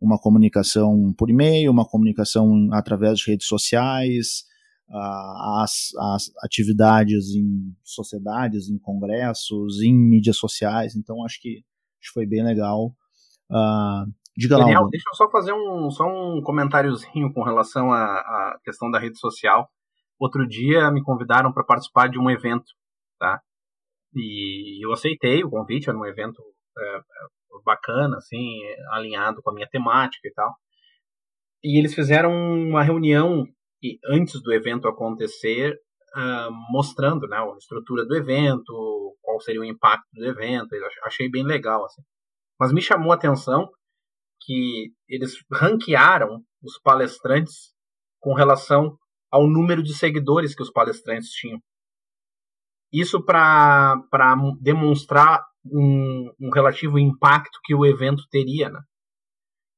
uma comunicação por e-mail, uma comunicação através de redes sociais, as, as atividades em sociedades, em congressos, em mídias sociais. Então acho que, acho que foi bem legal. Uh, diga Daniel, lá. deixa eu só fazer um, só um comentáriozinho com relação à, à questão da rede social. Outro dia me convidaram para participar de um evento, tá? E eu aceitei o convite, era um evento é, é, bacana, assim, alinhado com a minha temática e tal. E eles fizeram uma reunião antes do evento acontecer, uh, mostrando né, a estrutura do evento, qual seria o impacto do evento. Eu achei bem legal. Assim. Mas me chamou a atenção que eles ranquearam os palestrantes com relação ao número de seguidores que os palestrantes tinham. Isso para demonstrar um, um, relativo impacto que o evento teria. Né?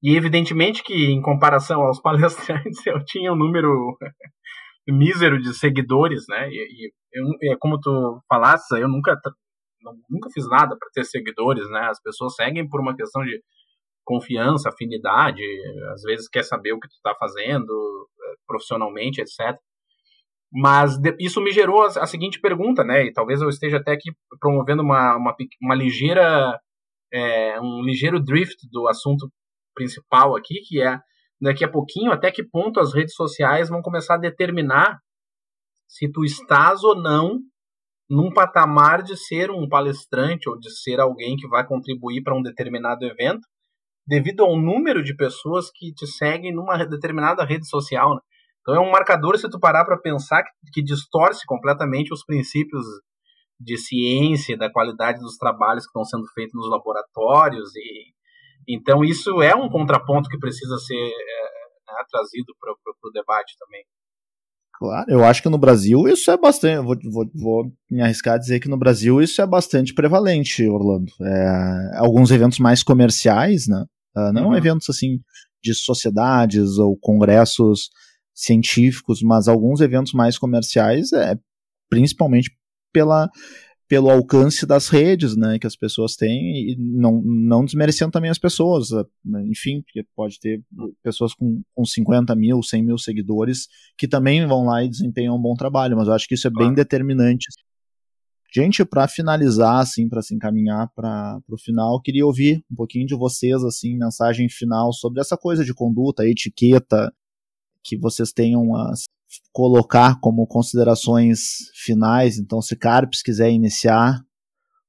E evidentemente que, em comparação aos <laughs> palestrantes, eu tinha um número <laughs> mísero de seguidores, né? E, e eu, como tu falaste, eu nunca, nunca fiz nada para ter seguidores, né? As pessoas seguem por uma questão de confiança, afinidade, às vezes quer saber o que tu está fazendo profissionalmente, etc. Mas de, isso me gerou a, a, seguinte pergunta, né? E talvez eu esteja até aqui promovendo uma, uma, uma ligeira é, um ligeiro drift do assunto principal aqui, que é daqui a pouquinho até que ponto as redes sociais vão começar a determinar se tu estás ou não num patamar de ser um palestrante ou de ser alguém que vai contribuir para um determinado evento, devido ao número de pessoas que te seguem numa determinada rede social. Né? Então é um marcador se tu parar para pensar que, que, distorce completamente os princípios de ciência, da qualidade dos trabalhos que estão sendo feitos nos laboratórios e então isso é um contraponto que precisa ser é, né, trazido para o debate também. Claro, eu acho que no Brasil isso é bastante. Vou, vou, vou me arriscar a dizer que no Brasil isso é bastante prevalente, Orlando. É, alguns eventos mais comerciais, né? Uh, não uhum. eventos assim de sociedades ou congressos científicos, mas alguns eventos mais comerciais, é, principalmente pela, pelo alcance das redes, né, que as pessoas têm e não, não desmerecendo também as pessoas, né, enfim, porque pode ter pessoas com, com 50 mil, 100 mil seguidores que também vão lá e desempenham um bom trabalho, mas eu acho que isso é claro. bem determinante. Gente, para finalizar, assim, para se encaminhar para o final, queria ouvir um pouquinho de vocês, assim, mensagem final sobre essa coisa de conduta, etiqueta, que vocês tenham as, colocar como considerações finais. Então, se Carpes quiser iniciar,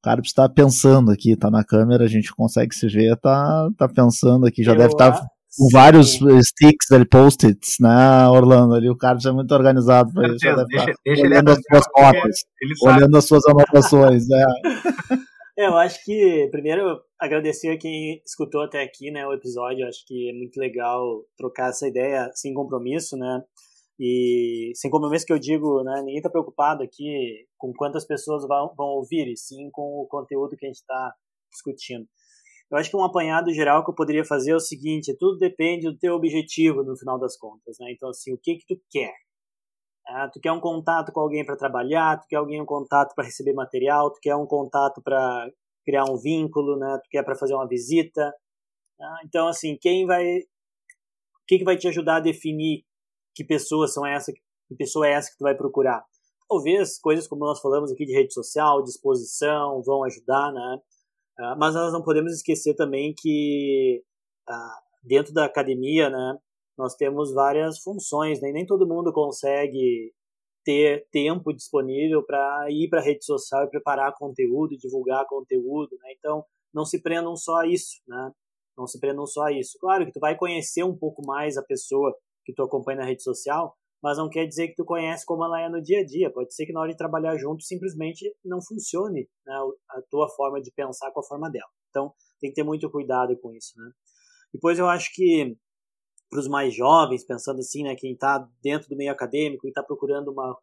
Carpes está pensando aqui, está na câmera, a gente consegue se ver, está tá pensando aqui, já Eu deve estar tá com vários sticks ali, post-its, né, Orlando? Ali, o Carpes é muito organizado para isso. Deixa, deixa olhando as suas notas, olhando as suas anotações. né? <laughs> Eu acho que, primeiro, agradecer a quem escutou até aqui, né, o episódio. Acho que é muito legal trocar essa ideia sem compromisso, né? E sem compromisso que eu digo, né, ninguém está preocupado aqui com quantas pessoas vão, vão ouvir, e sim com o conteúdo que a gente está discutindo. Eu acho que um apanhado geral que eu poderia fazer é o seguinte: tudo depende do teu objetivo no final das contas, né? Então, assim, o que que tu quer? Ah, tu quer um contato com alguém para trabalhar, tu quer alguém um contato para receber material, tu quer um contato para criar um vínculo, né? Tu quer para fazer uma visita. Ah, então, assim, quem vai, o que que vai te ajudar a definir que pessoas são essa, que pessoa é essa que tu vai procurar. Talvez coisas como nós falamos aqui de rede social, disposição, vão ajudar, né? Uh, mas nós não podemos esquecer também que uh, dentro da academia, né, nós temos várias funções, né? nem todo mundo consegue ter tempo disponível para ir para a rede social e preparar conteúdo, divulgar conteúdo, né? Então, não se prendam só a isso, né? Não se prendam só a isso. Claro que tu vai conhecer um pouco mais a pessoa que tu acompanha na rede social, mas não quer dizer que tu conhece como ela é no dia a dia. Pode ser que na hora de trabalhar junto simplesmente não funcione né, a tua forma de pensar com a forma dela. Então tem que ter muito cuidado com isso, né? Depois eu acho que para os mais jovens, pensando assim, né, quem está dentro do meio acadêmico e está procurando uma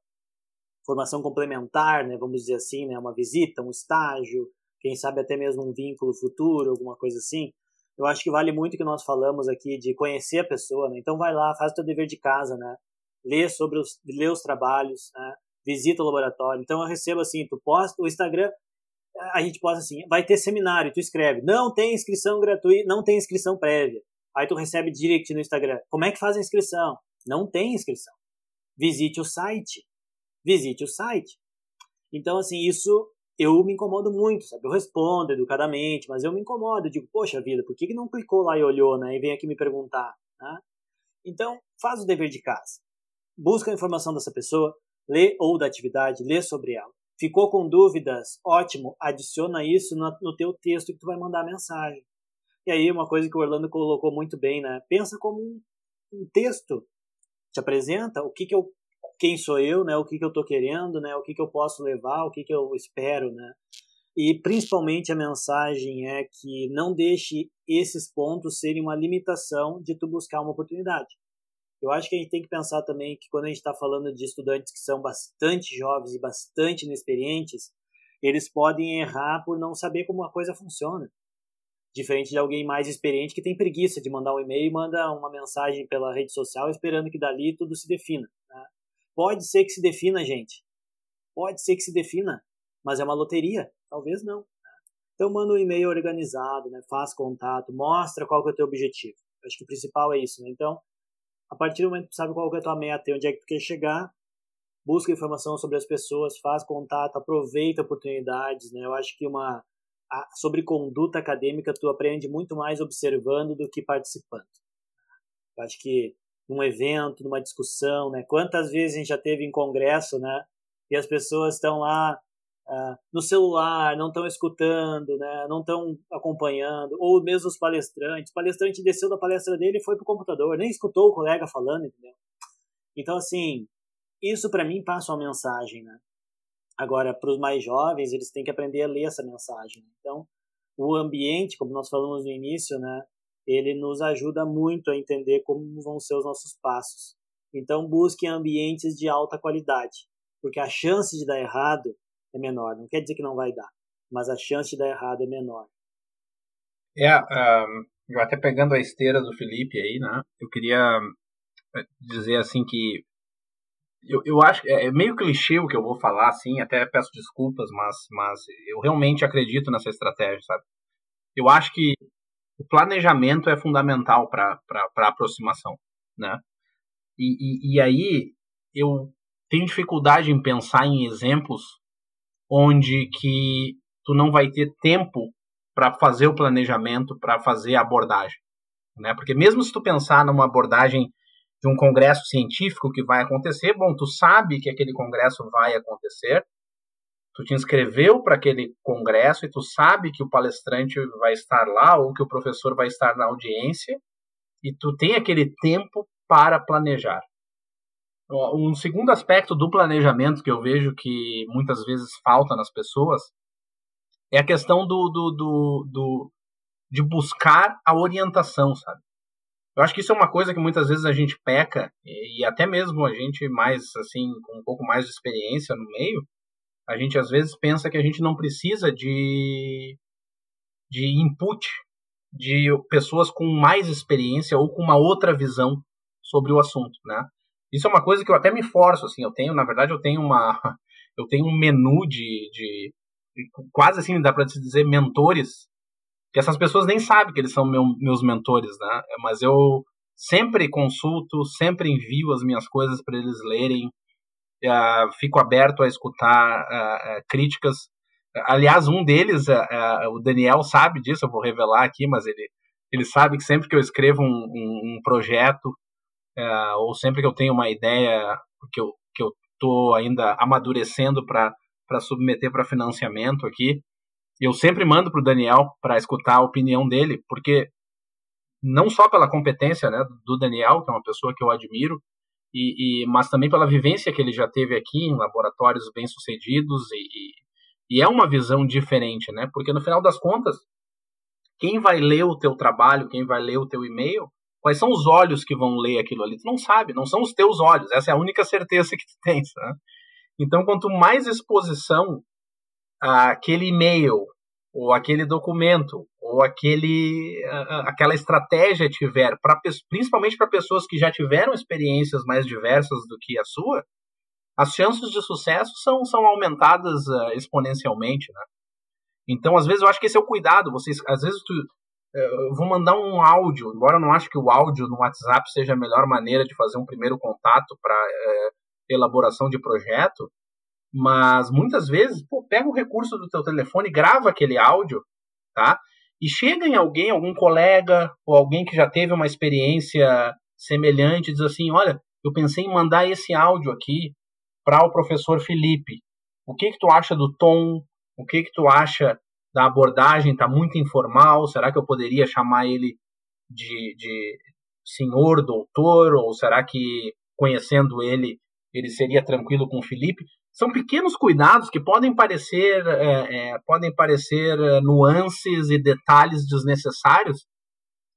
formação complementar, né, vamos dizer assim, né, uma visita, um estágio, quem sabe até mesmo um vínculo futuro, alguma coisa assim, eu acho que vale muito o que nós falamos aqui de conhecer a pessoa, né? Então vai lá, faz o teu dever de casa, né? Lê sobre os, lê os trabalhos, né? Visita o laboratório. Então eu recebo assim, tu posta o Instagram, a gente posta assim, vai ter seminário, tu escreve, não tem inscrição gratuita, não tem inscrição prévia. Aí tu recebe direct no Instagram, como é que faz a inscrição? Não tem inscrição. Visite o site. Visite o site. Então, assim, isso eu me incomodo muito, sabe? Eu respondo educadamente, mas eu me incomodo. Eu digo, poxa vida, por que, que não clicou lá e olhou, né? E vem aqui me perguntar, né? Então, faz o dever de casa. Busca a informação dessa pessoa, lê ou da atividade, lê sobre ela. Ficou com dúvidas? Ótimo, adiciona isso no, no teu texto que tu vai mandar a mensagem. E aí, uma coisa que o Orlando colocou muito bem, né? Pensa como um, um texto. Te apresenta o que, que eu quem sou eu, né? O que, que eu estou querendo, né? O que, que eu posso levar, o que, que eu espero, né? E principalmente a mensagem é que não deixe esses pontos serem uma limitação de tu buscar uma oportunidade. Eu acho que a gente tem que pensar também que quando a gente está falando de estudantes que são bastante jovens e bastante inexperientes, eles podem errar por não saber como a coisa funciona. Diferente de alguém mais experiente que tem preguiça de mandar um e-mail e manda uma mensagem pela rede social esperando que dali tudo se defina. Pode ser que se defina, gente. Pode ser que se defina, mas é uma loteria. Talvez não. Né? Então manda um e-mail organizado, né? faz contato, mostra qual que é o teu objetivo. acho que o principal é isso. Né? Então, a partir do momento que tu sabe qual é a tua meta e onde é que tu quer chegar, busca informação sobre as pessoas, faz contato, aproveita oportunidades, né? Eu acho que uma a, sobre conduta acadêmica tu aprende muito mais observando do que participando. Eu acho que num evento, numa discussão, né? Quantas vezes a gente já teve em congresso, né? E as pessoas estão lá uh, no celular, não estão escutando, né? Não estão acompanhando, ou mesmo os palestrantes. O palestrante desceu da palestra dele e foi pro computador, nem escutou o colega falando, entendeu? Então, assim, isso para mim passa uma mensagem, né? Agora, para os mais jovens, eles têm que aprender a ler essa mensagem. Né? Então, o ambiente, como nós falamos no início, né, ele nos ajuda muito a entender como vão ser os nossos passos. Então, busquem ambientes de alta qualidade, porque a chance de dar errado é menor. Não quer dizer que não vai dar, mas a chance de dar errado é menor. É, um, eu até pegando a esteira do Felipe aí, né, eu queria eh, dizer assim que eu, eu acho é, é meio clichê o que eu vou falar, assim, até peço desculpas, mas, mas eu realmente acredito nessa estratégia, sabe? Eu acho que o planejamento é fundamental para a aproximação, né? E, e, e aí eu tenho dificuldade em pensar em exemplos onde que tu não vai ter tempo para fazer o planejamento, para fazer a abordagem, né? Porque mesmo se tu pensar numa abordagem de um congresso científico que vai acontecer, bom, tu sabe que aquele congresso vai acontecer, tu te inscreveu para aquele congresso e tu sabe que o palestrante vai estar lá ou que o professor vai estar na audiência e tu tem aquele tempo para planejar. Um segundo aspecto do planejamento que eu vejo que muitas vezes falta nas pessoas é a questão do, do, do, do de buscar a orientação, sabe? Eu acho que isso é uma coisa que muitas vezes a gente peca, e até mesmo a gente mais, assim, com um pouco mais de experiência no meio, a gente às vezes pensa que a gente não precisa de, de input de pessoas com mais experiência ou com uma outra visão sobre o assunto, né? Isso é uma coisa que eu até me forço, assim, eu tenho, na verdade, eu tenho uma, <laughs> eu tenho um menu de, de quase assim, dá para dizer, mentores que essas pessoas nem sabem que eles são meu, meus mentores, né? Mas eu sempre consulto, sempre envio as minhas coisas para eles lerem, uh, fico aberto a escutar uh, uh, críticas. Aliás, um deles, o Daniel sabe disso, eu vou revelar aqui, mas ele, ele sabe que sempre que eu escrevo um, um, um projeto, ou sempre que eu tenho uma ideia que eu que eu estou ainda amadurecendo para submeter para financiamento aqui, eu sempre mando para o Daniel para escutar a opinião dele, porque não só pela competência né, do Daniel, que é uma pessoa que eu admiro, e, e mas também pela vivência que ele já teve aqui em laboratórios bem sucedidos e, e, é uma visão diferente, né? Porque no final das contas, quem vai ler o teu trabalho, quem vai ler o teu e-mail, quais são os olhos que vão ler aquilo ali? Tu não sabe, não são os teus olhos. Essa é a única certeza que tu tens, né? Então, quanto mais exposição aquele e-mail ou aquele documento ou aquele aquela estratégia tiver para principalmente para pessoas que já tiveram experiências mais diversas do que a sua as chances de sucesso são, são aumentadas uh, exponencialmente né? então às vezes eu acho que esse é o cuidado vocês às vezes tu, eu vou mandar um áudio embora eu não acho que o áudio no WhatsApp seja a melhor maneira de fazer um primeiro contato para uh, elaboração de projeto mas muitas vezes, pô, pega o recurso do teu telefone, grava aquele áudio, tá? E chega em alguém, algum colega ou alguém que já teve uma experiência semelhante, diz assim, olha, eu pensei em mandar esse áudio aqui para o professor Felipe. O que que tu acha do tom? O que que tu acha da abordagem? Tá muito informal? Será que eu poderia chamar ele de, de senhor doutor? Ou será que conhecendo ele ele seria tranquilo com o Felipe? são pequenos cuidados que podem parecer, é, é, podem parecer é, nuances e detalhes desnecessários,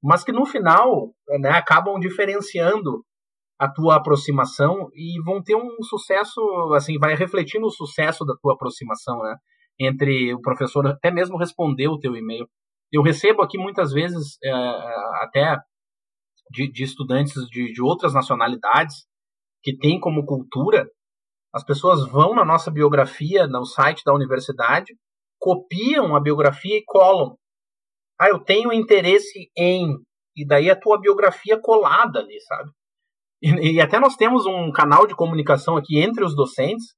mas que no final né, acabam diferenciando a tua aproximação e vão ter um sucesso, assim, vai refletir no sucesso da tua aproximação, né? Entre o professor até mesmo responder o teu e-mail. Eu recebo aqui muitas vezes é, até de, de estudantes de, de outras nacionalidades que têm como cultura as pessoas vão na nossa biografia, no site da universidade, copiam a biografia e colam. Ah, eu tenho interesse em. E daí a tua biografia colada ali, sabe? E, e, até nós temos um canal de comunicação aqui entre os docentes,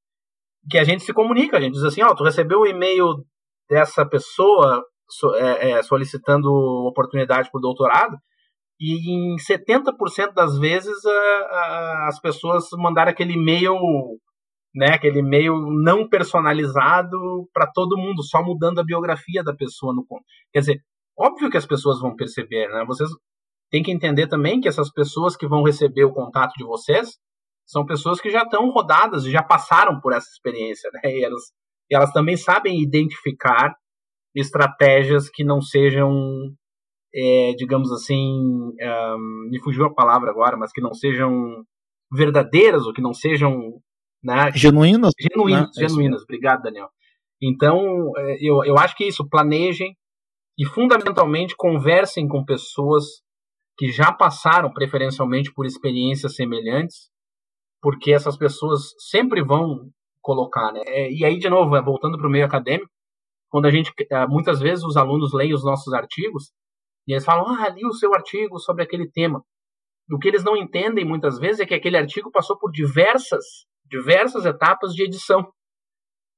que a gente se comunica, a gente diz assim, ó, oh, tu recebeu o e-mail dessa pessoa so, é, é, solicitando oportunidade por doutorado, e em 70% das vezes a, a, as pessoas mandaram aquele e-mail, né, aquele e-mail não personalizado para todo mundo, só mudando a biografia da pessoa no Quer dizer, óbvio que as pessoas vão perceber, né? Vocês têm que entender também que essas pessoas que vão receber o contato de vocês são pessoas que já estão rodadas e já passaram por essa experiência, né? E elas, e elas também sabem identificar estratégias que não sejam é, digamos assim, um, me fugiu a palavra agora, mas que não sejam verdadeiras ou que não sejam né, genuínas. Genuínas, né? genuínas. Obrigado, Daniel. Então, é, eu, eu acho que é isso, planejem e fundamentalmente conversem com pessoas que já passaram preferencialmente por experiências semelhantes, porque essas pessoas sempre vão colocar, né? É, e aí, de novo, é, voltando para o meio acadêmico, quando a gente, muitas vezes os alunos leem os nossos artigos, e eles falam, ah, li o seu artigo sobre aquele tema. O que eles não entendem muitas vezes é que aquele artigo passou por diversas, diversas etapas de edição.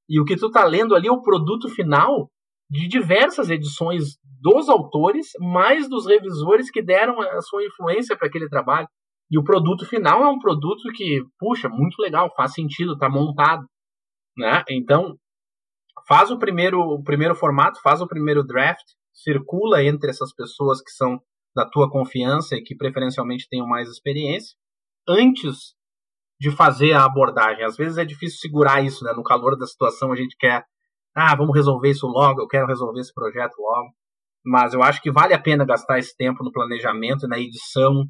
E o que tu está lendo ali é o produto final de diversas edições dos autores, mais dos revisores que deram a sua influência para aquele trabalho. E o produto final é um produto que, puxa, muito legal, faz sentido, está montado. Né? Então, faz o primeiro, o primeiro formato, faz o primeiro draft, circula entre essas pessoas que são da tua confiança e que preferencialmente tenham mais experiência, antes de fazer a abordagem. Às vezes é difícil segurar isso, né? No calor da situação a gente quer, ah, vamos resolver isso logo, eu quero resolver esse projeto logo. Mas eu acho que vale a pena gastar esse tempo no planejamento, na edição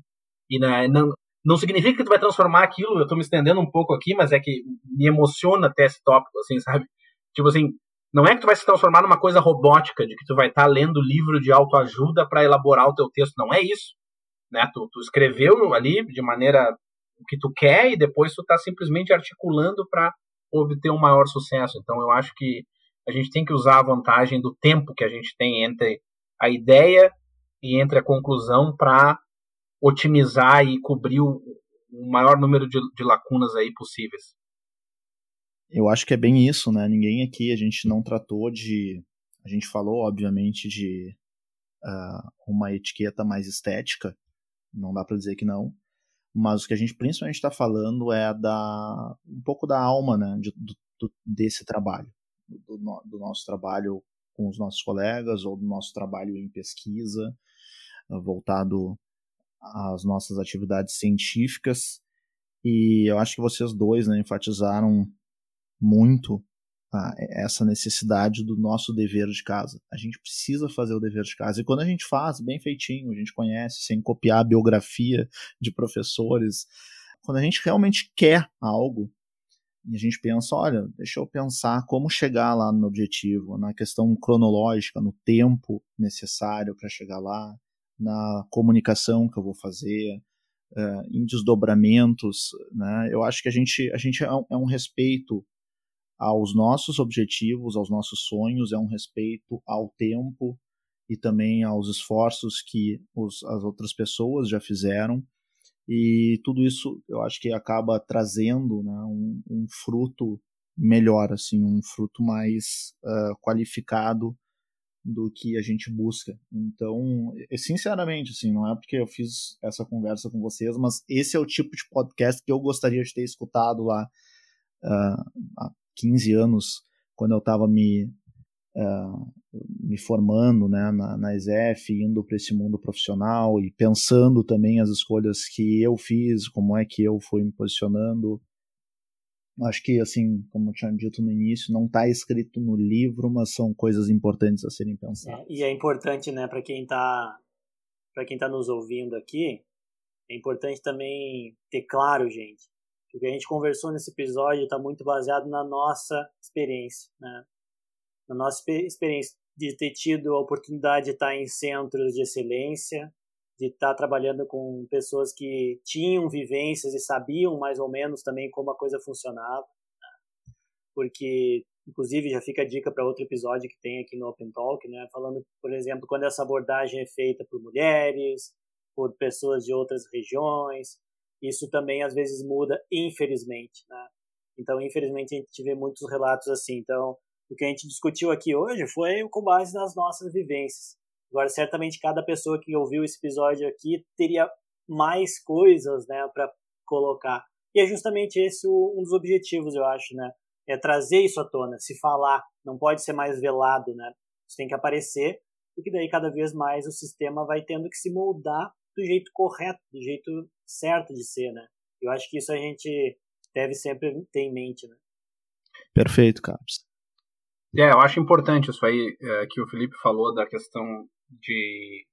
e na não, não significa que tu vai transformar aquilo, eu estou me estendendo um pouco aqui, mas é que me emociona até esse tópico, assim, sabe? Tipo assim, não é que tu vai se transformar numa coisa robótica, de que tu vai estar tá lendo livro de autoajuda para elaborar o teu texto. Não é isso. Né? Tu, tu escreveu ali de maneira o que tu quer e depois tu está simplesmente articulando para obter um maior sucesso. Então eu acho que a gente tem que usar a vantagem do tempo que a gente tem entre a ideia e entre a conclusão para otimizar e cobrir o, o maior número de, de lacunas aí possíveis. Eu acho que é bem isso, né? Ninguém aqui, a gente não tratou de. A gente falou, obviamente, de uh, uma etiqueta mais estética, não dá para dizer que não, mas o que a gente principalmente está falando é da um pouco da alma, né, de, do, desse trabalho, do, do, nosso trabalho com os nossos colegas ou do nosso trabalho em pesquisa, uh, voltado às nossas atividades científicas. E eu acho que vocês dois né, enfatizaram muito ah, essa necessidade do nosso dever de casa. A gente precisa fazer o dever de casa. E quando a gente faz bem feitinho, a gente conhece, sem copiar a biografia de professores, quando a gente realmente quer algo, e a gente pensa, olha, deixa eu pensar como chegar lá no objetivo, na questão cronológica, no tempo necessário para chegar lá, na comunicação que eu vou fazer, uh, em desdobramentos, né? Eu acho que a gente, a gente é um, é um respeito aos nossos objetivos, aos nossos sonhos, é um respeito ao tempo e também aos esforços que os, as outras pessoas já fizeram. E tudo isso eu acho que acaba trazendo né, um, um, fruto melhor, assim, um fruto mais uh, qualificado do que a gente busca. Então, sinceramente, assim, não é porque eu fiz essa conversa com vocês, mas esse é o tipo de podcast que eu gostaria de ter escutado lá uh, 15 anos, quando eu estava me, uh, me formando né, na, na ESEF, indo para esse mundo profissional e pensando também as escolhas que eu fiz, como é que eu fui me posicionando. Acho que, assim, como eu tinha dito no início, não está escrito no livro, mas são coisas importantes a serem pensadas. É, e é importante, né, para quem está para quem está nos ouvindo aqui, é importante também ter claro, gente, o que a gente conversou nesse episódio está muito baseado na nossa experiência, né? Na nossa experiência de ter tido a oportunidade de estar em centros de excelência, de estar trabalhando com pessoas que tinham vivências e sabiam mais ou menos também como a coisa funcionava. Né? Porque, inclusive, já fica a dica para outro episódio que tem aqui no Open Talk, né? Falando, por exemplo, quando essa abordagem é feita por mulheres, por pessoas de outras regiões, isso também às vezes muda, infelizmente, né? Então, infelizmente, a gente vê muitos relatos assim. Então, o que a gente discutiu aqui hoje foi com base nas nossas vivências. Agora, certamente, cada pessoa que ouviu esse episódio aqui teria mais coisas, né, para colocar. E é justamente esse um dos objetivos, eu acho, né? É trazer isso à tona, se falar, não pode ser mais velado, né? Isso tem que aparecer, porque daí cada vez mais o sistema vai tendo que se moldar do jeito correto, do jeito certo de ser, né? Eu acho que isso a gente deve sempre ter em mente, né? Perfeito, Carlos. É, eu acho importante isso aí é, que o Felipe falou da questão de,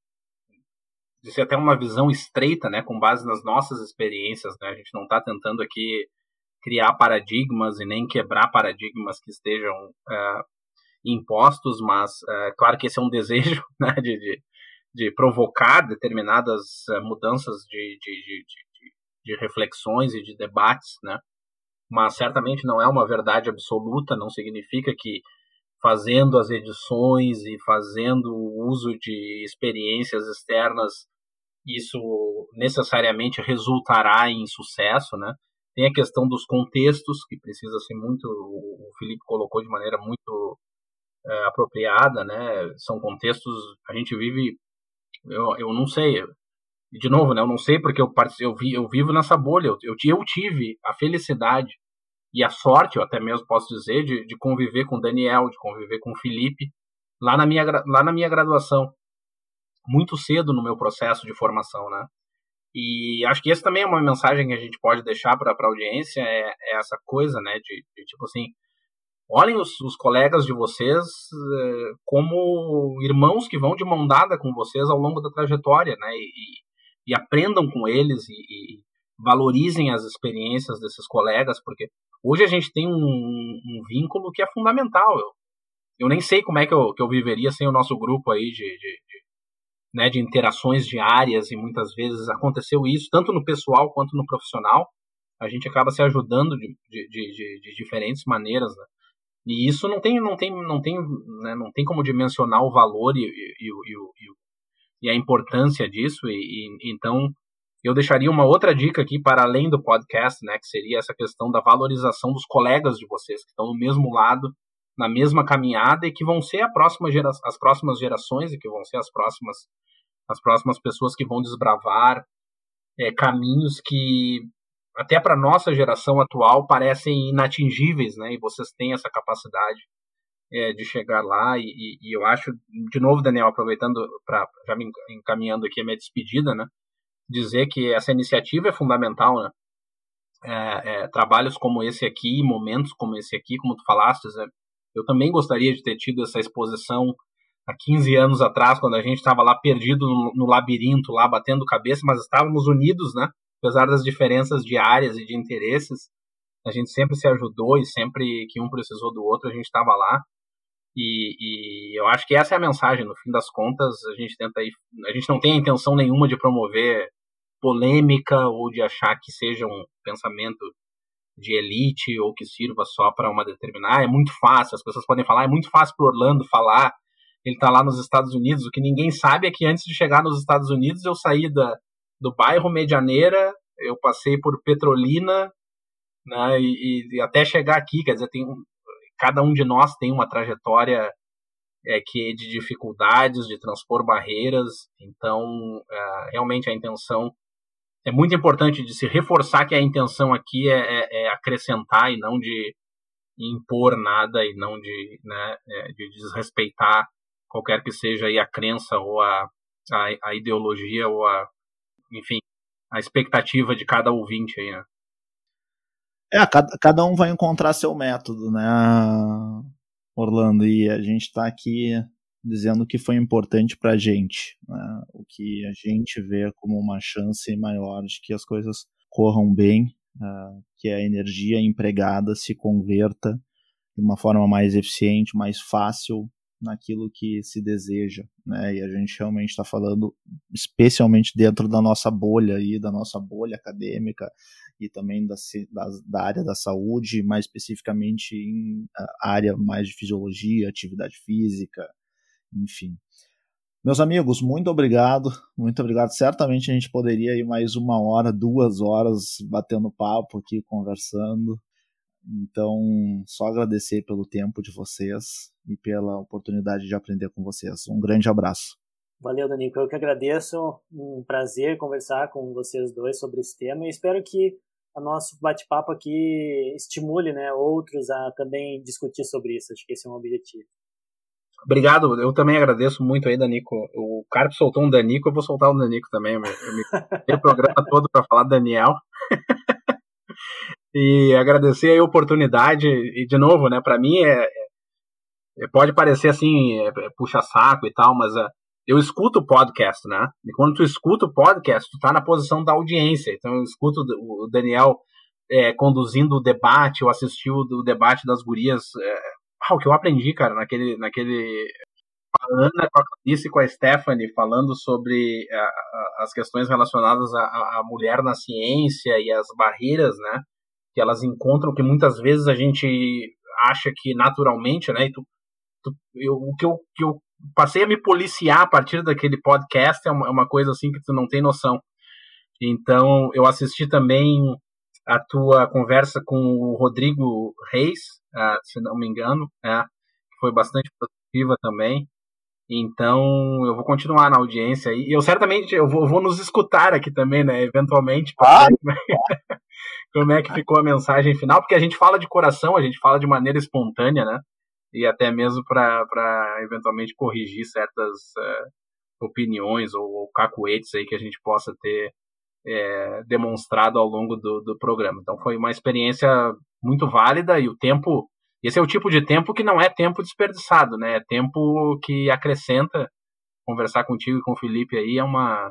de ser até uma visão estreita, né, com base nas nossas experiências, né? A gente não está tentando aqui criar paradigmas e nem quebrar paradigmas que estejam é, impostos, mas é, claro que esse é um <laughs> desejo, né, de, de, de provocar determinadas é, mudanças de, de, de reflexões e de debates, né? Mas certamente não é uma verdade absoluta, não significa que fazendo as edições e fazendo o uso de experiências externas, isso necessariamente resultará em sucesso, né? Tem a questão dos contextos, que precisa ser muito, o Felipe colocou de maneira muito é, apropriada, né? São contextos, a gente vive, eu, eu não sei, de novo, né? Eu não sei porque eu, eu, vi, eu vivo nessa bolha, eu, eu, tive a felicidade e a sorte, eu até mesmo posso dizer, de, de conviver com Daniel, de conviver com Felipe, lá na, minha, lá na minha graduação, muito cedo no meu processo de formação, né? E acho que essa também é uma mensagem que a gente pode deixar para a audiência, é, é, essa coisa, né, de, de tipo assim, olhem os, os, colegas de vocês eh, como irmãos que vão de mão dada com vocês ao longo da trajetória, né, e, e aprendam com eles e, e, valorizem as experiências desses colegas, porque hoje a gente tem um, um vínculo que é fundamental. Eu, eu, nem sei como é que eu, que eu viveria sem o nosso grupo aí de, de, de, né, de interações diárias, e muitas vezes aconteceu isso, tanto no pessoal quanto no profissional. A gente acaba se ajudando de, de, de, de diferentes maneiras, né? E isso não tem, não tem, não tem, né, não tem como dimensionar o valor e, e, e, e, a importância disso. E, então eu deixaria uma outra dica aqui para além do podcast, né, que seria essa questão da valorização dos colegas de vocês que estão no mesmo lado, na mesma caminhada e que vão ser a próxima gera as próximas gerações e que vão ser as próximas as próximas pessoas que vão desbravar é, caminhos que até para nossa geração atual parecem inatingíveis, né? E vocês têm essa capacidade é, de chegar lá e, e, e, eu acho, de novo, Daniel, aproveitando para já me encaminhando aqui a minha despedida, né? Dizer que essa iniciativa é fundamental, né? É, é, trabalhos como esse aqui, momentos como esse aqui, como tu falaste, né? eu também gostaria de ter tido essa exposição há 15 anos atrás, quando a gente estava lá perdido no, no, labirinto, lá batendo cabeça, mas estávamos unidos, né? Apesar das diferenças de áreas e de interesses, a gente sempre se ajudou e sempre que um precisou do outro, a gente estava lá. E, e, eu acho que essa é a mensagem. No fim das contas, a gente tenta ir, a gente não tem a intenção nenhuma de promover polêmica ou de achar que seja um pensamento de elite ou que sirva só para uma determinada. Ah, é muito fácil, as pessoas podem falar, é muito fácil para Orlando falar, ele está lá nos Estados Unidos. O que ninguém sabe é que antes de chegar nos Estados Unidos, eu saí da, do bairro Medianeira, eu passei por Petrolina, né, e, e até chegar aqui, quer dizer, tem cada um de nós tem uma trajetória é, que é de dificuldades, de transpor barreiras, então é, realmente a intenção é muito importante de se reforçar que a intenção aqui é, é, é acrescentar e não de impor nada e não de, né, é, de desrespeitar qualquer que seja a crença ou a, a, a, ideologia ou a, enfim, a expectativa de cada ouvinte aí, né? É, cada, cada um vai encontrar seu método, né, Orlando? E a gente está aqui dizendo que foi importante para a gente, né? o que a gente vê como uma chance maior de que as coisas corram bem, uh, que a energia empregada se converta de uma forma mais eficiente, mais fácil naquilo que se deseja, né? E a gente realmente está falando, especialmente dentro da nossa bolha aí, da nossa bolha acadêmica e também da, da, da área da saúde, mais especificamente em área mais de fisiologia, atividade física, enfim. Meus amigos, muito obrigado, muito obrigado. Certamente a gente poderia ir mais uma hora, duas horas batendo papo aqui, conversando. Então, só agradecer pelo tempo de vocês e pela oportunidade de aprender com vocês. Um grande abraço. Valeu, Danico. Eu que agradeço. Um prazer conversar com vocês dois sobre esse tema e espero que o nosso bate-papo aqui estimule né, outros a também discutir sobre isso. Acho que esse é um objetivo. Obrigado, eu também agradeço muito aí, Danico. O Carpe soltou um Danico, eu vou soltar um Danico também. Eu me, o programa todo para falar Daniel. <laughs> e agradecer a oportunidade. E, de novo, né, para mim é, é, pode parecer assim, é, é puxa saco e tal, mas uh, eu escuto o podcast, né? E quando tu escuta o podcast, tu tá na posição da audiência. Então eu escuto o Daniel é, conduzindo o debate, eu assisti o, o debate das gurias. É, ah, o que eu aprendi, cara, naquele. naquele a Ana com a Clarice e com a Stephanie falando sobre a, a, as questões relacionadas à, mulher na ciência e as barreiras, né? Que elas encontram, que muitas vezes a gente acha que naturalmente, né? E tu, tu, eu, o que eu, que eu passei a me policiar a partir daquele podcast é uma, é uma coisa assim que tu não tem noção. Então, eu assisti também a tua conversa com o Rodrigo Reis, uh, se não me engano, é, que foi bastante produtiva também. Então, eu vou continuar na audiência e eu certamente eu vou, vou nos escutar aqui também, né, eventualmente, para ah, ver <laughs> como é que ficou a mensagem final, porque a gente fala de coração, a gente fala de maneira espontânea, né? E até mesmo para eventualmente corrigir certas uh, opiniões ou, ou cacuetes aí que a gente possa ter é, demonstrado ao longo do, do programa. Então foi uma experiência muito válida e o tempo. Esse é o tipo de tempo que não é tempo desperdiçado, né? É tempo que acrescenta. Conversar contigo e com o Felipe aí é uma.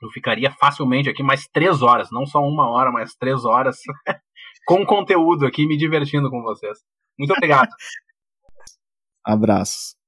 Eu ficaria facilmente aqui mais três horas, não só uma hora, mas três horas <laughs> com conteúdo aqui, me divertindo com vocês. Muito obrigado. <laughs> Abraços.